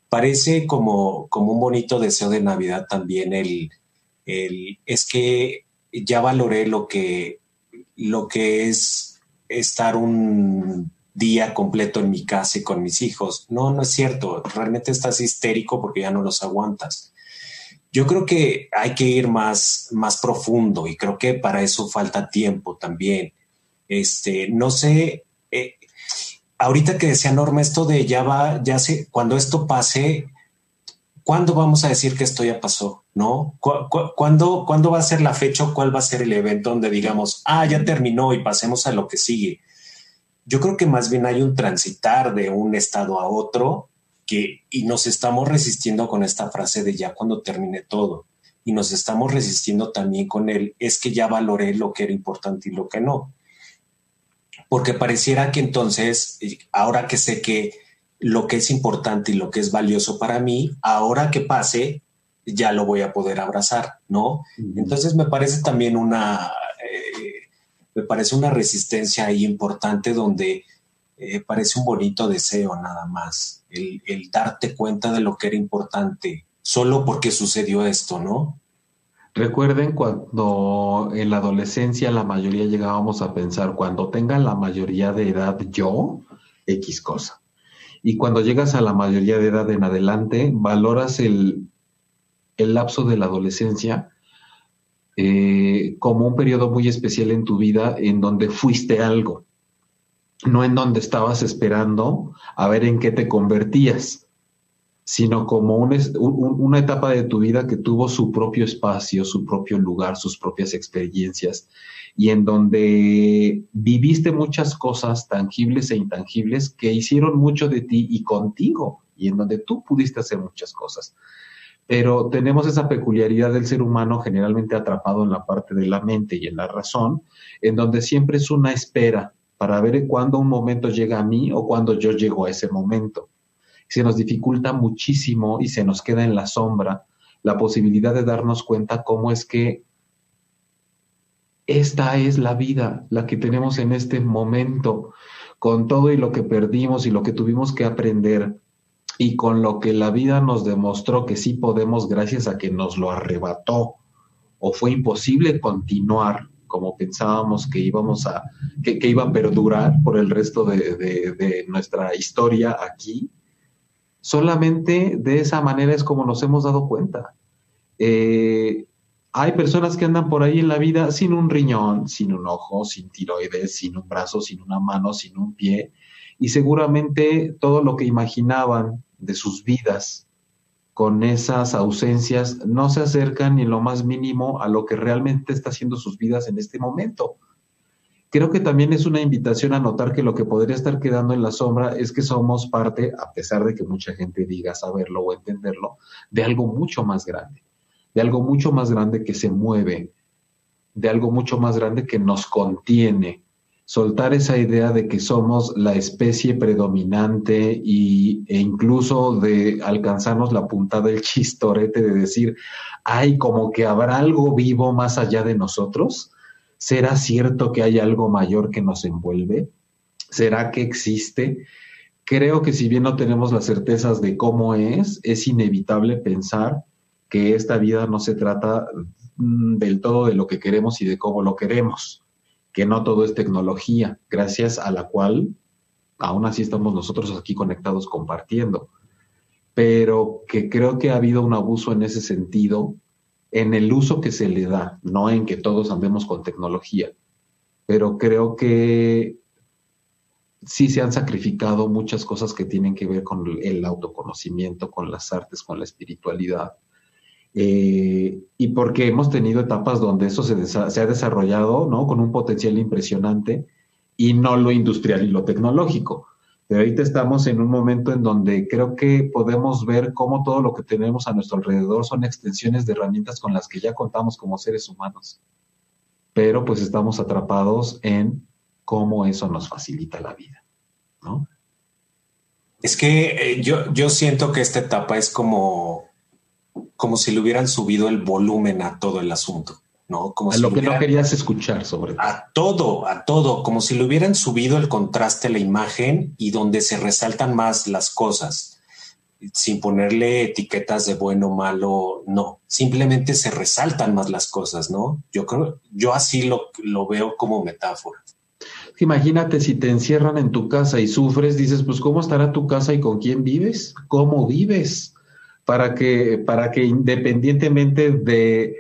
Parece como, como un bonito deseo de Navidad también el, el es que ya valoré lo que, lo que es estar un día completo en mi casa y con mis hijos. No, no es cierto. Realmente estás histérico porque ya no los aguantas. Yo creo que hay que ir más, más profundo y creo que para eso falta tiempo también. Este, no sé, eh, ahorita que decía Norma esto de ya va, ya sé, cuando esto pase, ¿cuándo vamos a decir que esto ya pasó? ¿No? cuándo, ¿Cuándo va a ser la fecha o cuál va a ser el evento donde digamos, ah, ya terminó y pasemos a lo que sigue? Yo creo que más bien hay un transitar de un estado a otro que, y nos estamos resistiendo con esta frase de ya cuando termine todo. Y nos estamos resistiendo también con el es que ya valoré lo que era importante y lo que no. Porque pareciera que entonces, ahora que sé que lo que es importante y lo que es valioso para mí, ahora que pase, ya lo voy a poder abrazar, ¿no? Entonces me parece también una, me parece una resistencia ahí importante donde eh, parece un bonito deseo nada más, el, darte cuenta de lo que era importante, solo porque sucedió esto, ¿no? Recuerden cuando en la adolescencia la mayoría llegábamos a pensar, cuando tenga la mayoría de edad yo, X cosa. Y cuando llegas a la mayoría de edad en adelante, valoras el, el lapso de la adolescencia eh, como un periodo muy especial en tu vida en donde fuiste algo, no en donde estabas esperando a ver en qué te convertías, sino como una etapa de tu vida que tuvo su propio espacio, su propio lugar, sus propias experiencias, y en donde viviste muchas cosas tangibles e intangibles que hicieron mucho de ti y contigo, y en donde tú pudiste hacer muchas cosas pero tenemos esa peculiaridad del ser humano generalmente atrapado en la parte de la mente y en la razón, en donde siempre es una espera para ver cuándo un momento llega a mí o cuándo yo llego a ese momento. Se nos dificulta muchísimo y se nos queda en la sombra la posibilidad de darnos cuenta cómo es que esta es la vida, la que tenemos en este momento, con todo y lo que perdimos y lo que tuvimos que aprender y con lo que la vida nos demostró que sí podemos gracias a que nos lo arrebató. O fue imposible continuar como pensábamos que íbamos a, que, iba a perdurar por el resto de, nuestra historia aquí, solamente de esa manera es como nos hemos dado cuenta. Eh, hay personas que andan por ahí en la vida sin un riñón, sin un ojo, sin tiroides, sin un brazo, sin una mano, sin un pie, y seguramente todo lo que imaginaban de sus vidas con esas ausencias no se acercan ni en lo más mínimo a lo que realmente está haciendo sus vidas en este momento. Creo que también es una invitación a notar que lo que podría estar quedando en la sombra es que somos parte, a pesar de que mucha gente diga saberlo o entenderlo, de algo mucho más grande, de algo mucho más grande que se mueve, de algo mucho más grande que nos contiene, soltar esa idea de que somos la especie predominante y, e incluso de alcanzarnos la punta del chistorete de decir, ay, como que habrá algo vivo más allá de nosotros. ¿Será cierto que hay algo mayor que nos envuelve? ¿Será que existe? Creo que si bien no tenemos las certezas de cómo es, es inevitable pensar que esta vida no se trata mm, del todo de lo que queremos y de cómo lo queremos que no todo es tecnología, gracias a la cual aún así estamos nosotros aquí conectados compartiendo. Pero que creo que ha habido un abuso en ese sentido, en el uso que se le da, no en que todos andemos con tecnología. Pero creo que sí se han sacrificado muchas cosas que tienen que ver con el autoconocimiento, con las artes, con la espiritualidad eh, y porque hemos tenido etapas donde eso se, se, ha desarrollado ¿no? con un potencial impresionante y no lo industrial y lo tecnológico. Pero ahorita estamos en un momento en donde creo que podemos ver cómo todo lo que tenemos a nuestro alrededor son extensiones de herramientas con las que ya contamos como seres humanos. Pero pues estamos atrapados en cómo eso nos facilita la vida, ¿no? Es que eh, yo, yo siento que esta etapa es como como si le hubieran subido el volumen a todo el asunto, ¿no? Como a lo que no querías escuchar sobre todo. A todo, a todo, como si le hubieran subido el contraste a la imagen y donde se resaltan más las cosas, sin ponerle etiquetas de bueno, malo, no, simplemente se resaltan más las cosas, ¿no? Yo creo, yo así lo, lo veo como metáfora. Imagínate si te encierran en tu casa y sufres, dices, pues ¿cómo estará tu casa y con quién vives? ¿Cómo vives? para que, para que independientemente de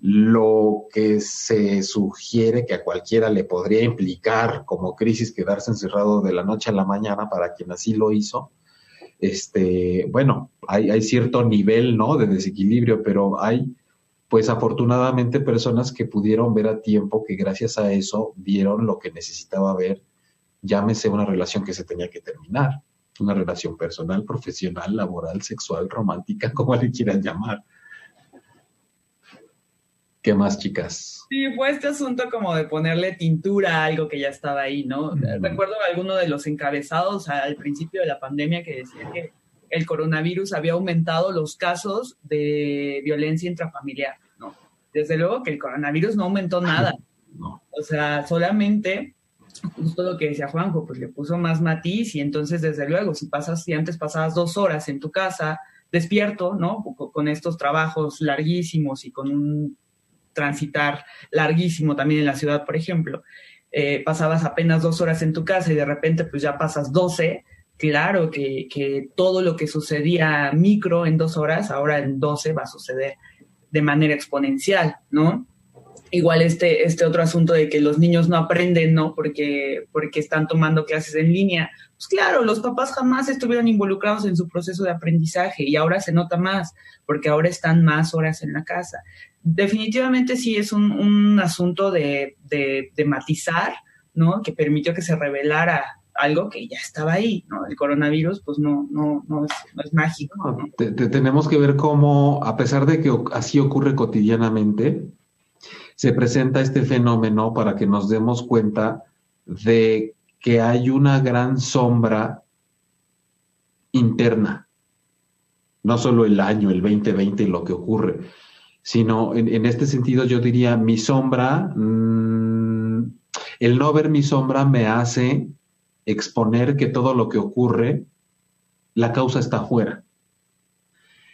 lo que se sugiere que a cualquiera le podría implicar como crisis quedarse encerrado de la noche a la mañana para quien así lo hizo, este, bueno, hay, hay cierto nivel, ¿no? De desequilibrio, pero hay, pues afortunadamente personas que pudieron ver a tiempo que gracias a eso vieron lo que necesitaba ver, llámese una relación que se tenía que terminar, una relación personal, profesional, laboral, sexual, romántica, <laughs> como le quieran llamar. ¿Qué más, chicas? Sí, fue este asunto como de ponerle tintura a algo que ya estaba ahí, ¿no? Recuerdo alguno de los encabezados al principio de la pandemia que decía que el coronavirus había aumentado los casos de violencia intrafamiliar, ¿no? Desde luego que el coronavirus no aumentó nada. No. O sea, solamente justo lo que decía Juanjo, pues le puso más matiz y entonces desde luego, si pasas, si antes pasabas dos horas en tu casa despierto, ¿no? Con estos trabajos larguísimos y con un transitar larguísimo también en la ciudad, por ejemplo, eh, pasabas apenas dos horas en tu casa y de repente pues ya pasas doce, claro que, que todo lo que sucedía micro en dos horas, ahora en doce va a suceder de manera exponencial, ¿no? igual este, este otro asunto de que los niños no aprenden, ¿no? Porque, porque están tomando clases en línea. Pues claro, los papás jamás estuvieron involucrados en su proceso de aprendizaje y ahora se nota más, porque ahora están más horas en la casa. Definitivamente sí es un, un asunto de, de, matizar, ¿no? Que permitió que se revelara algo que ya estaba ahí, ¿no? El coronavirus, pues no, no, no, es, mágico. tenemos que ver cómo, a pesar de que así ocurre cotidianamente, se presenta este fenómeno para que nos demos cuenta de que hay una gran sombra interna. No solo el año, el 2020 y lo que ocurre, sino en, este sentido yo diría, mi sombra, mm, el no ver mi sombra me hace exponer que todo lo que ocurre, la causa está afuera.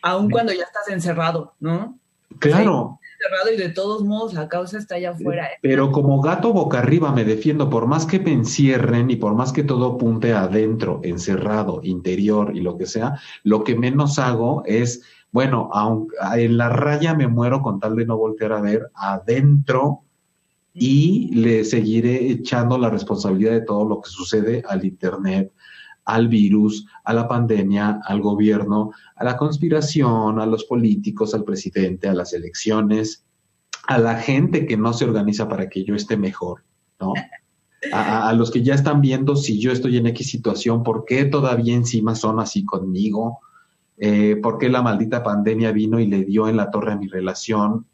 Aun cuando ya estás encerrado, ¿no? Claro, cerrado y de todos modos la causa está allá afuera. ¿eh? Pero como gato boca arriba me defiendo, por más que me encierren y por más que todo apunte adentro, encerrado, interior y lo que sea, lo que menos hago es, bueno, aunque en la raya me muero con tal de no voltear a ver adentro y le seguiré echando la responsabilidad de todo lo que sucede al Internet, al virus, a la pandemia, al gobierno, a la conspiración, a los políticos, al presidente, a las elecciones, a la gente que no se organiza para que yo esté mejor, ¿no? A, los que ya están viendo si yo estoy en X situación, por qué todavía encima son así conmigo, eh, por qué la maldita pandemia vino y le dio en la torre a mi relación,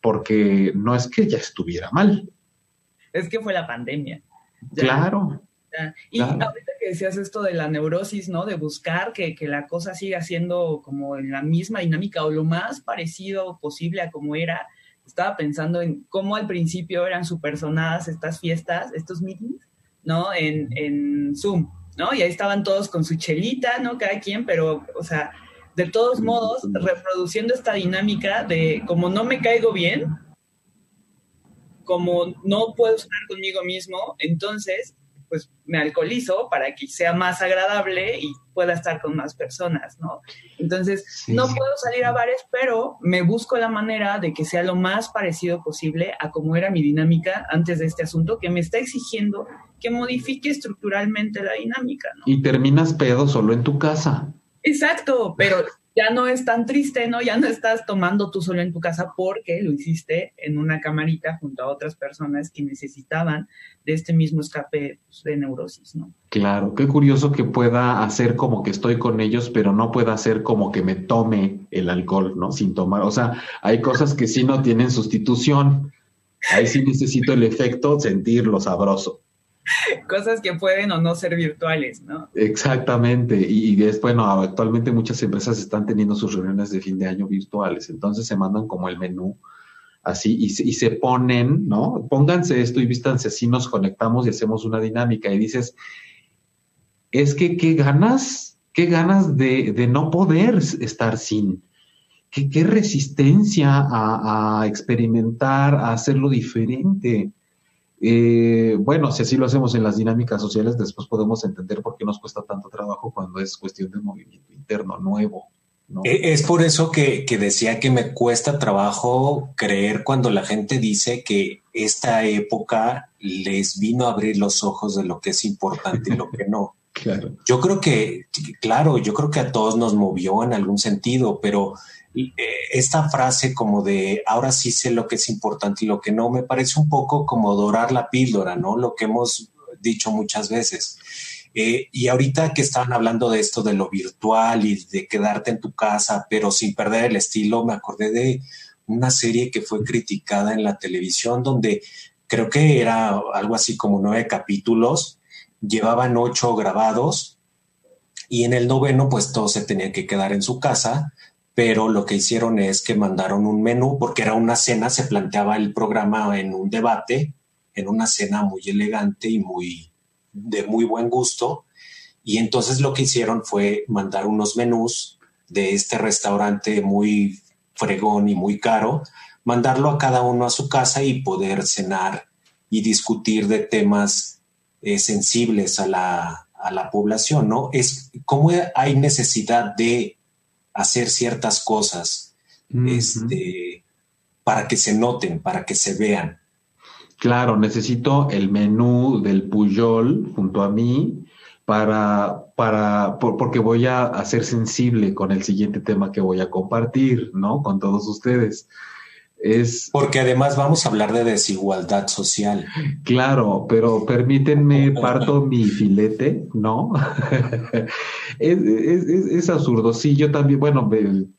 porque no es que ya estuviera mal. Es que fue la pandemia. claro. Y ahorita que decías esto de la neurosis, ¿no? De buscar que, que, la cosa siga siendo como en la misma dinámica o lo más parecido posible a como era, estaba pensando en cómo al principio eran supersonadas estas fiestas, estos meetings, ¿no? En, en Zoom, ¿no? Y ahí estaban todos con su chelita, ¿no? Cada quien, pero, o sea, de todos modos, reproduciendo esta dinámica de como no me caigo bien, como no puedo estar conmigo mismo, entonces pues me alcoholizo para que sea más agradable y pueda estar con más personas, ¿no? Entonces, no puedo salir a bares, pero me busco la manera de que sea lo más parecido posible a cómo era mi dinámica antes de este asunto, que me está exigiendo que modifique estructuralmente la dinámica, ¿no? Y terminas pedo solo en tu casa. Exacto, pero ya no es tan triste, ¿no? Ya no estás tomando tú solo en tu casa porque lo hiciste en una camarita junto a otras personas que necesitaban de este mismo escape pues, de neurosis, ¿no? Claro, qué curioso que pueda hacer como que estoy con ellos, pero no pueda hacer como que me tome el alcohol, ¿no? Sin tomar. O sea, hay cosas que sí no tienen sustitución. Ahí sí necesito el efecto, sentirlo sabroso. <laughs> cosas que pueden o no ser virtuales, ¿no? Exactamente. Y, es, bueno, actualmente muchas empresas están teniendo sus reuniones de fin de año virtuales, entonces se mandan como el menú así y, se ponen, ¿no? Pónganse esto y vístanse así, nos conectamos y hacemos una dinámica y dices, es que qué ganas, qué ganas de, no poder estar sin. Qué, resistencia a experimentar, a hacerlo diferente. Eh, bueno, si así lo hacemos en las dinámicas sociales, después podemos entender por qué nos cuesta tanto trabajo cuando es cuestión de movimiento interno nuevo. E, es por eso que, decía que me cuesta trabajo creer cuando la gente dice que esta época les vino a abrir los ojos de lo que es importante y lo que no. <laughs> Claro. Yo creo que, claro, yo creo que a todos nos movió en algún sentido, pero esta frase como de ahora sí sé lo que es importante y lo que no, me parece un poco como dorar la píldora, ¿no? Lo que hemos dicho muchas veces. Eh, y ahorita que estaban hablando de esto de lo virtual y de quedarte en tu casa, pero sin perder el estilo, me acordé de una serie que fue criticada en la televisión donde creo que era algo así como nueve capítulos, llevaban ocho grabados y en el noveno pues todo se tenía que quedar en su casa pero lo que hicieron es que mandaron un menú, porque era una cena, se planteaba el programa en un debate, en una cena muy elegante y muy de muy buen gusto, y entonces lo que hicieron fue mandar unos menús de este restaurante muy fregón y muy caro, mandarlo a cada uno a su casa y poder cenar y discutir de temas eh, sensibles a la, a la población, ¿no? Es cómo hay necesidad de hacer ciertas cosas este, para que se noten, para que se vean. Claro, necesito el menú del Puyol junto a mí para, para, porque voy a, ser sensible con el siguiente tema que voy a compartir, ¿no? Con todos ustedes. Es... Porque además vamos a hablar de desigualdad social. Claro, pero permítanme, parto mi filete, ¿no? <laughs> es, absurdo. Sí, yo también, bueno,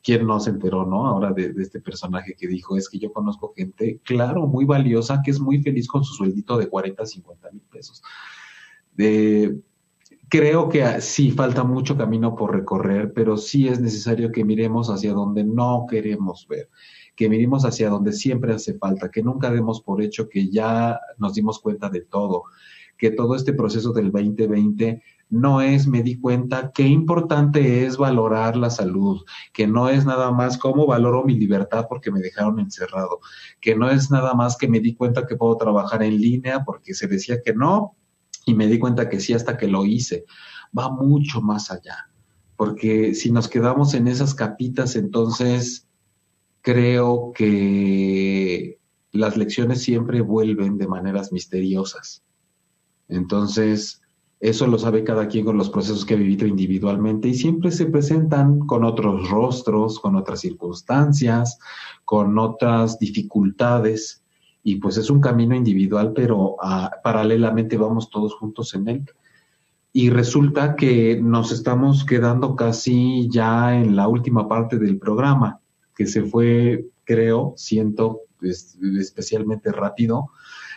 ¿quién no se enteró, no? Ahora de, este personaje que dijo, es que yo conozco gente, claro, muy valiosa, que es muy feliz con su sueldito de 40, 50 mil pesos. creo que sí falta mucho camino por recorrer, pero sí es necesario que miremos hacia donde no queremos ver que miremos hacia donde siempre hace falta, que nunca demos por hecho que ya nos dimos cuenta de todo, que todo este proceso del 2020 no es, me di cuenta, qué importante es valorar la salud, que no es nada más cómo valoro mi libertad porque me dejaron encerrado, que no es nada más que me di cuenta que puedo trabajar en línea porque se decía que no y me di cuenta que sí hasta que lo hice. Va mucho más allá, porque si nos quedamos en esas capitas, entonces creo que las lecciones siempre vuelven de maneras misteriosas. Entonces, eso lo sabe cada quien con los procesos que ha vivido individualmente y siempre se presentan con otros rostros, con otras circunstancias, con otras dificultades. Y pues es un camino individual, pero ah, paralelamente vamos todos juntos en él. Y resulta que nos estamos quedando casi ya en la última parte del programa que se fue, creo, siento especialmente rápido.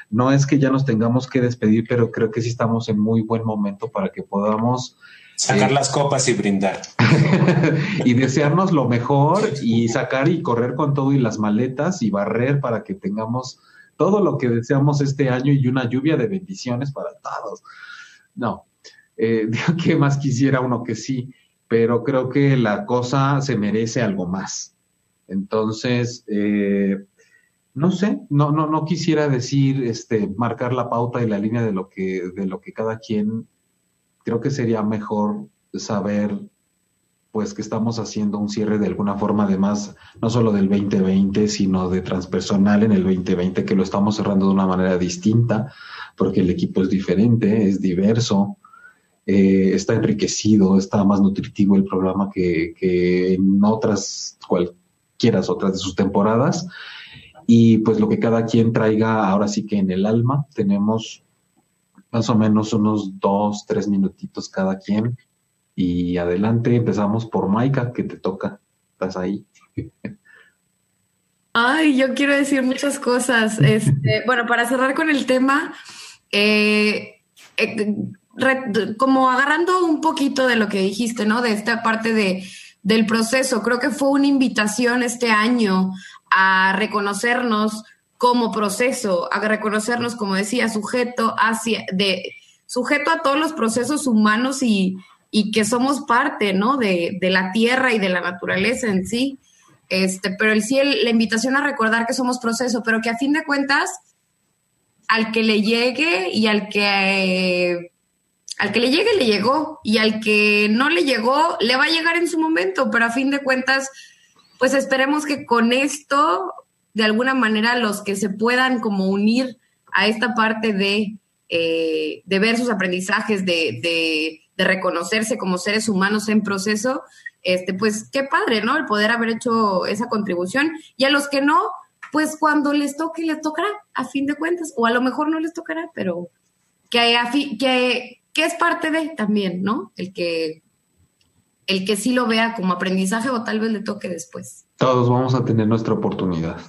no es que ya nos tengamos que despedir, pero creo que sí estamos en muy buen momento para que podamos Sacar eh, las copas y brindar. <laughs> y desearnos lo mejor y sacar y correr con todo y las maletas y barrer para que tengamos todo lo que deseamos este año y una lluvia de bendiciones para todos. No, eh, <laughs> ¿qué más quisiera uno que sí? Pero creo que la cosa se merece algo más. Entonces, eh, no sé, no, no, no quisiera decir, este, marcar la pauta y la línea de lo que, de lo que cada quien creo que sería mejor saber pues que estamos haciendo un cierre de alguna forma, además, no solo del 2020, sino de transpersonal en el 2020, que lo estamos cerrando de una manera distinta, porque el equipo es diferente, es diverso, eh, está enriquecido, está más nutritivo el programa que, que en otras, cualquiera otras de sus temporadas. Y pues lo que cada quien traiga ahora sí que en el alma, tenemos más o menos unos dos, tres minutitos cada quien. Y adelante, empezamos por Maika, que te toca. Estás ahí. Ay, yo quiero decir muchas cosas. <laughs> Este, bueno, para cerrar con el tema, eh, eh, como agarrando un poquito de lo que dijiste, ¿no? De esta parte de, del proceso, creo que fue una invitación este año a reconocernos como proceso, a reconocernos, como decía, sujeto hacia, de, sujeto a todos los procesos humanos y, y que somos parte, ¿no? De, de, la tierra y de la naturaleza en sí. Este, pero el sí, la invitación a recordar que somos proceso, pero que a fin de cuentas, al que le llegue y al que al que le llegue le llegó y al que no le llegó le va a llegar en su momento, pero a fin de cuentas, pues esperemos que con esto de alguna manera los que se puedan como unir a esta parte de, eh, de ver sus aprendizajes, de, de, reconocerse como seres humanos en proceso, este, pues qué padre, ¿no? El poder haber hecho esa contribución. Y a los que no, pues cuando les toque, les tocará, a fin de cuentas, o a lo mejor no les tocará, pero que, que, que es parte de también, ¿no? El que, el que sí lo vea como aprendizaje o tal vez le toque después. Todos vamos a tener nuestra oportunidad.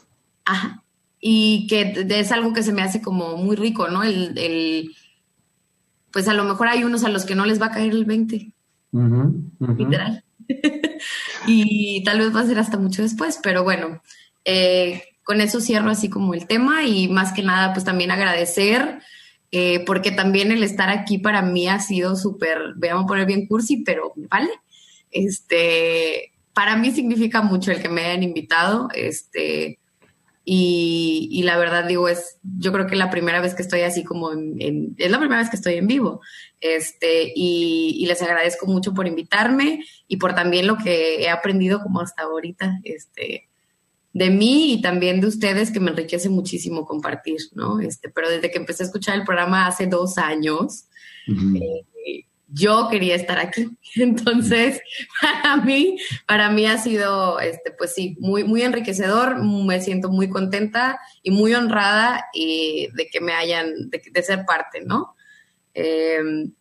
Ajá. Y que es algo que se me hace como muy rico, ¿no? El, el pues a lo mejor hay unos a los que no les va a caer el 20. Literal. <laughs> y tal vez va a ser hasta mucho después, pero bueno, eh, con eso cierro así como el tema y más que nada, pues también agradecer, eh, porque también el estar aquí para mí ha sido súper, vamos a poner bien cursi, pero vale. Este, para mí significa mucho el que me hayan invitado. Este, y, la verdad digo, es, yo creo que la primera vez que estoy así como en, es la primera vez que estoy en vivo. Este, y, les agradezco mucho por invitarme y por también lo que he aprendido como hasta ahorita, este, de mí y también de ustedes, que me enriquece muchísimo compartir, ¿no? Este, pero desde que empecé a escuchar el programa hace dos años, yo quería estar aquí. <laughs> Entonces, para mí, para mí ha sido, este, pues sí, muy, muy enriquecedor. Me siento muy contenta y muy honrada y de que me hayan, de, ser parte, ¿no? Em,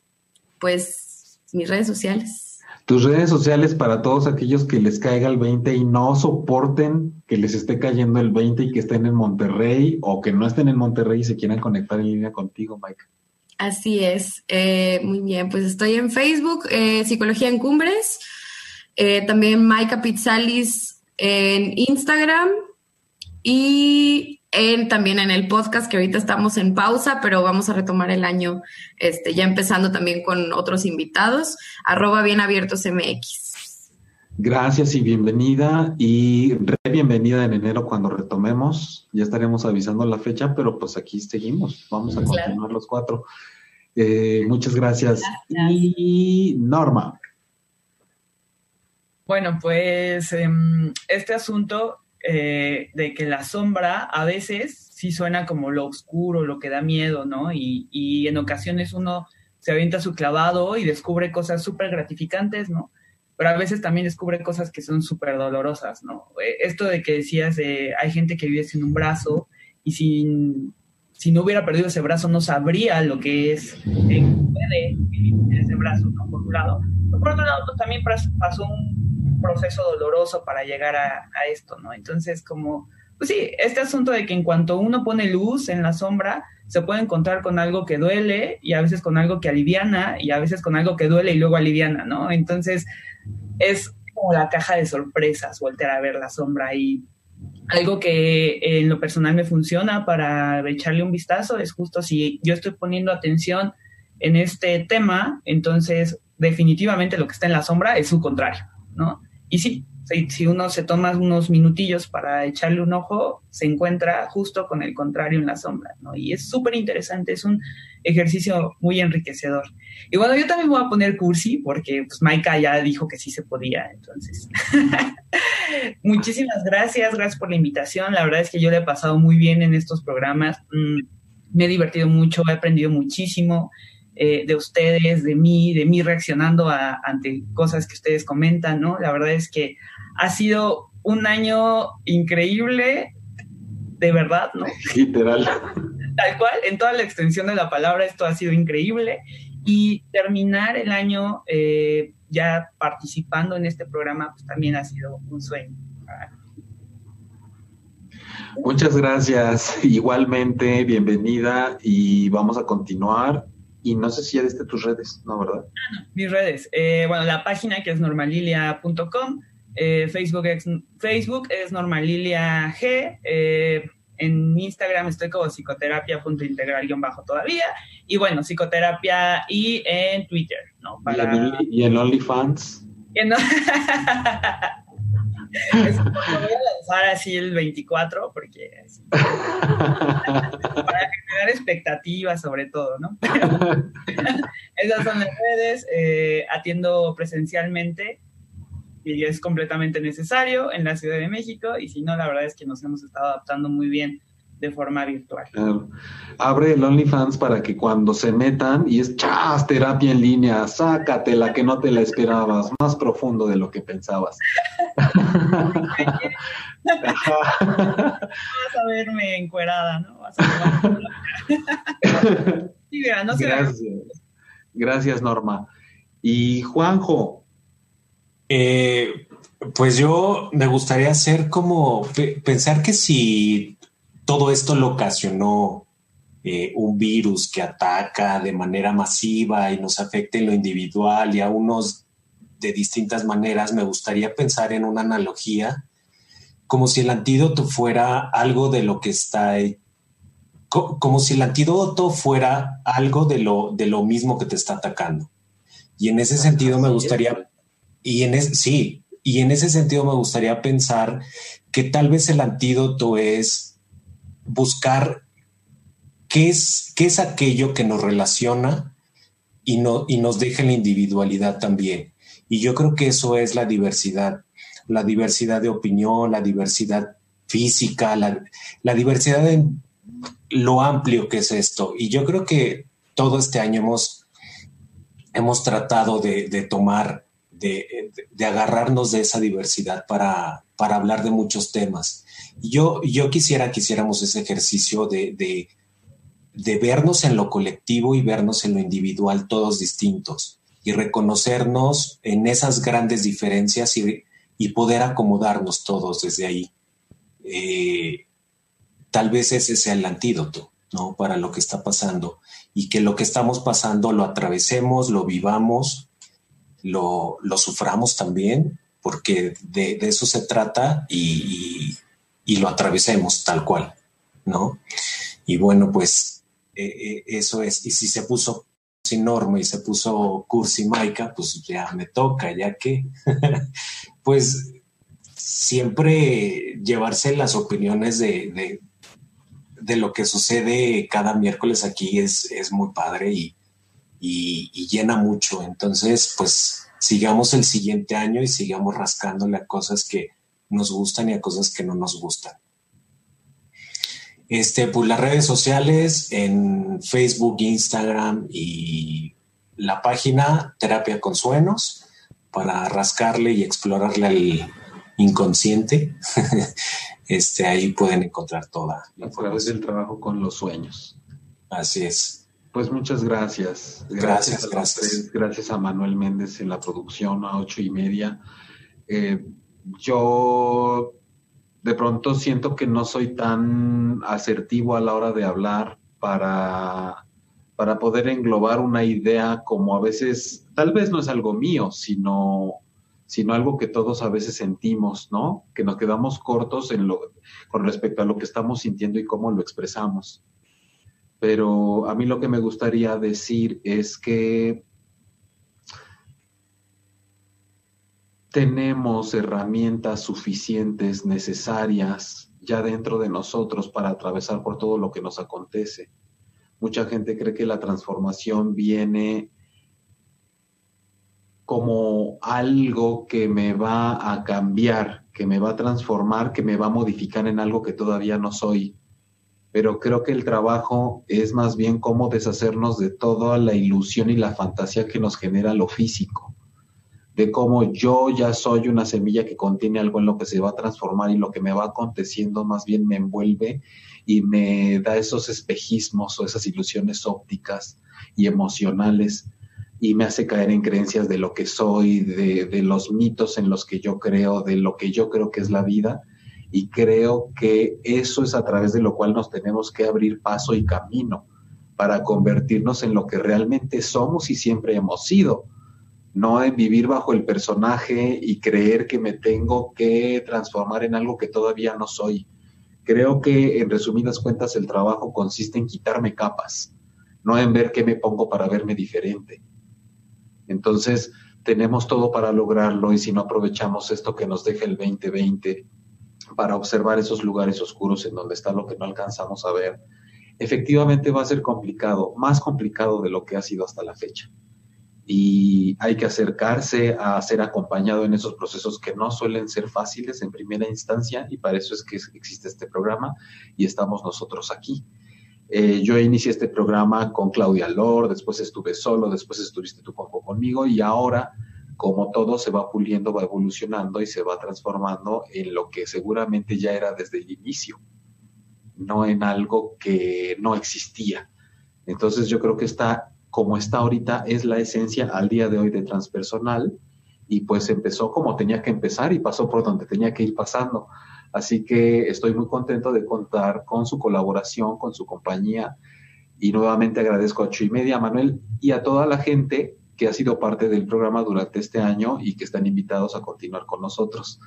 pues mis redes sociales. Tus redes sociales para todos aquellos que les caiga el 20 y no soporten que les esté cayendo el 20 y que estén en Monterrey o que no estén en Monterrey y se quieran conectar en línea contigo, Mike. Así es. Eh, muy bien, pues estoy en Facebook, eh, Psicología en Cumbres. Eh, también Maika Pizzalis en Instagram y también en el podcast que ahorita estamos en pausa, pero vamos a retomar el año este, ya empezando también con otros invitados, arroba bien abiertos MX. Gracias y bienvenida y re bienvenida en enero cuando retomemos. Ya estaremos avisando la fecha, pero pues aquí seguimos. Vamos a continuar los cuatro. Eh, muchas gracias. Y Norma. Bueno, pues em, este asunto eh, de que la sombra a veces sí suena como lo oscuro, lo que da miedo, ¿no? Y, y en ocasiones uno se avienta su clavado y descubre cosas súper gratificantes, ¿no? Pero a veces también descubre cosas que son súper dolorosas, ¿no? Eh, esto de que decías de hay gente que vive sin un brazo y sin si no hubiera perdido ese brazo no sabría lo que es eh, puede vivir ese brazo, ¿no? Por un lado. por otro lado, también pasó un proceso doloroso para llegar a, esto, ¿no? Entonces, como, pues sí, este asunto de que en cuanto uno pone luz en la sombra, se puede encontrar con algo que duele y a veces con algo que aliviana y a veces con algo que duele y luego aliviana, ¿no? Entonces es como la caja de sorpresas, volver a ver la sombra y algo que en lo personal me funciona para echarle un vistazo es justo si yo estoy poniendo atención en este tema, entonces definitivamente lo que está en la sombra es su contrario, ¿no? Y sí, si, uno se toma unos minutillos para echarle un ojo, se encuentra justo con el contrario en la sombra, ¿no? Y es súper interesante, es un ejercicio muy enriquecedor. Y bueno, yo también voy a poner cursi porque pues Maika ya dijo que sí se podía, entonces. <laughs> Muchísimas gracias, gracias por la invitación. La verdad es que yo le he pasado muy bien en estos programas. Mm, me he divertido mucho, he aprendido muchísimo. Eh, de ustedes, de mí, de mí reaccionando a, ante cosas que ustedes comentan, ¿no? La verdad es que ha sido un año increíble, de verdad, ¿no? <laughs> Literal. Tal cual, en toda la extensión de la palabra, esto ha sido increíble. Y terminar el año eh, ya participando en este programa, pues también ha sido un sueño. Muchas gracias. Igualmente, bienvenida y vamos a continuar y no sé si ya diste tus redes, ¿no, verdad? Ah, mis redes. Eh, bueno, la página que es normalilia.com. Eh, Facebook, es, Facebook es normalilia G. Eh, en Instagram estoy como psicoterapia.integral-bajo todavía. Y bueno, psicoterapia y en Twitter, ¿no? ¿Y, en, OnlyFans? <laughs> Es voy lanzar así el 24 porque <laughs> para generar expectativas sobre todo, ¿no? esas son las redes, eh, atiendo presencialmente y es completamente necesario en la Ciudad de México y si no, la verdad es que nos hemos estado adaptando muy bien de forma virtual. Abre el OnlyFans para que cuando se metan y es chas, terapia en línea, sácate la que no te la esperabas, más profundo de lo que pensabas. <laughs> Vas a verme encuerada, ¿no? Vas a <laughs> sí, no Gracias. Gracias, Norma. Y Juanjo. Eh, pues yo me gustaría hacer como pensar que si todo esto lo ocasionó eh, un virus que ataca de manera masiva y nos afecta en lo individual y a unos de distintas maneras, me gustaría pensar en una analogía como si el antídoto fuera algo de lo que está como si el antídoto fuera algo de lo, de lo mismo que te está atacando. Y en ese sentido me gustaría, y en sí, y en ese sentido me gustaría pensar que tal vez el antídoto es buscar qué es, qué es aquello que nos relaciona y, no, y nos deja la individualidad también. Y yo creo que eso es la diversidad, la diversidad de opinión, la diversidad física, la, diversidad en lo amplio que es esto. Y yo creo que todo este año hemos, hemos tratado de, tomar, de, de, agarrarnos de esa diversidad para, para hablar de muchos temas. Yo, yo quisiera que hiciéramos ese ejercicio de, de, vernos en lo colectivo y vernos en lo individual, todos distintos, y reconocernos en esas grandes diferencias y, poder acomodarnos todos desde ahí. Eh, tal vez ese sea el antídoto, ¿no? Para lo que está pasando y que lo que estamos pasando lo atravesemos, lo vivamos, lo, lo suframos también, porque de, eso se trata y, y lo atravesemos tal cual, ¿no? Y bueno, pues eh, eh, eso es. Y si se puso sin norma y se puso cursi Maika, pues ya me toca, ya que, <laughs> pues siempre llevarse las opiniones de, de, lo que sucede cada miércoles aquí es, es muy padre y, y, llena mucho. Entonces, pues sigamos el siguiente año y sigamos rascándole a cosas que, nos gustan y a cosas que no nos gustan. Este, pues las redes sociales en Facebook, Instagram y la página Terapia con Sueños para rascarle y explorarle al inconsciente. <laughs> este, ahí pueden encontrar toda la información. del trabajo con los sueños. Así es. Pues muchas gracias. Gracias, gracias. Gracias a, Manuel Méndez en la producción a ocho y media. Eh, yo de pronto siento que no soy tan asertivo a la hora de hablar para, para poder englobar una idea como a veces, tal vez no es algo mío, sino, sino algo que todos a veces sentimos, ¿no? Que nos quedamos cortos en lo, con respecto a lo que estamos sintiendo y cómo lo expresamos. Pero a mí lo que me gustaría decir es que tenemos herramientas suficientes, necesarias, ya dentro de nosotros para atravesar por todo lo que nos acontece. Mucha gente cree que la transformación viene como algo que me va a cambiar, que me va a transformar, que me va a modificar en algo que todavía no soy. Pero creo que el trabajo es más bien cómo deshacernos de toda la ilusión y la fantasía que nos genera lo físico de cómo yo ya soy una semilla que contiene algo en lo que se va a transformar y lo que me va aconteciendo más bien me envuelve y me da esos espejismos o esas ilusiones ópticas y emocionales y me hace caer en creencias de lo que soy, de, de los mitos en los que yo creo, de lo que yo creo que es la vida. Y creo que eso es a través de lo cual nos tenemos que abrir paso y camino para convertirnos en lo que realmente somos y siempre hemos sido no en vivir bajo el personaje y creer que me tengo que transformar en algo que todavía no soy. Creo que en resumidas cuentas el trabajo consiste en quitarme capas, no en ver qué me pongo para verme diferente. Entonces, tenemos todo para lograrlo y si no aprovechamos esto que nos deja el 2020 para observar esos lugares oscuros en donde está lo que no alcanzamos a ver, efectivamente va a ser complicado, más complicado de lo que ha sido hasta la fecha y hay que acercarse a ser acompañado en esos procesos que no suelen ser fáciles en primera instancia y para eso es que existe este programa y estamos nosotros aquí. Eh, yo inicié este programa con Claudia Lor, después estuve solo, después estuviste tú poco conmigo y ahora, como todo se va puliendo, va evolucionando y se va transformando en lo que seguramente ya era desde el inicio, no en algo que no existía. Entonces yo creo que está como está ahorita es la esencia al día de hoy de transpersonal y pues empezó como tenía que empezar y pasó por donde tenía que ir pasando. Así que estoy muy contento de contar con su colaboración, con su compañía y nuevamente agradezco a Chuy Media, a Manuel y a toda la gente que ha sido parte del programa durante este año y que están invitados a continuar con nosotros.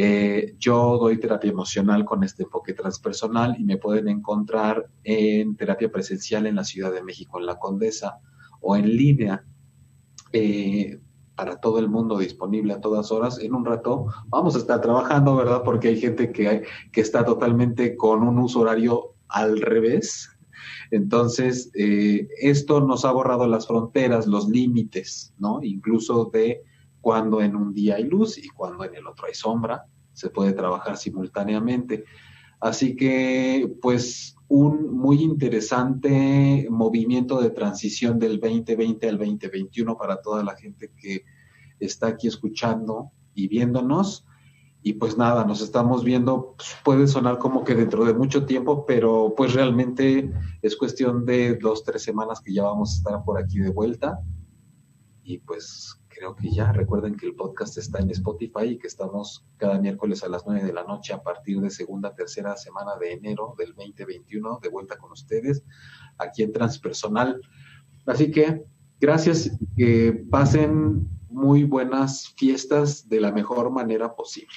Eh, yo doy terapia emocional con este enfoque transpersonal y me pueden encontrar en terapia presencial en la Ciudad de México, en La Condesa, o en línea eh, para todo el mundo disponible a todas horas. En un rato vamos a estar trabajando, ¿verdad? Porque hay gente que, está totalmente con un uso horario al revés. Entonces, eh, esto nos ha borrado las fronteras, los límites, ¿no? Incluso de cuando en un día hay luz y cuando en el otro hay sombra, se puede trabajar simultáneamente. Así que, pues, un muy interesante movimiento de transición del 2020 al 2021 para toda la gente que está aquí escuchando y viéndonos. Y pues nada, nos estamos viendo, puede sonar como que dentro de mucho tiempo, pero pues realmente es cuestión de dos, tres semanas que ya vamos a estar por aquí de vuelta. Y pues creo que ya. Recuerden que el podcast está en Spotify y que estamos cada miércoles a las 9 de la noche a partir de segunda, tercera semana de enero del 2021, de vuelta con ustedes aquí en Transpersonal. Así que gracias, que pasen muy buenas fiestas de la mejor manera posible.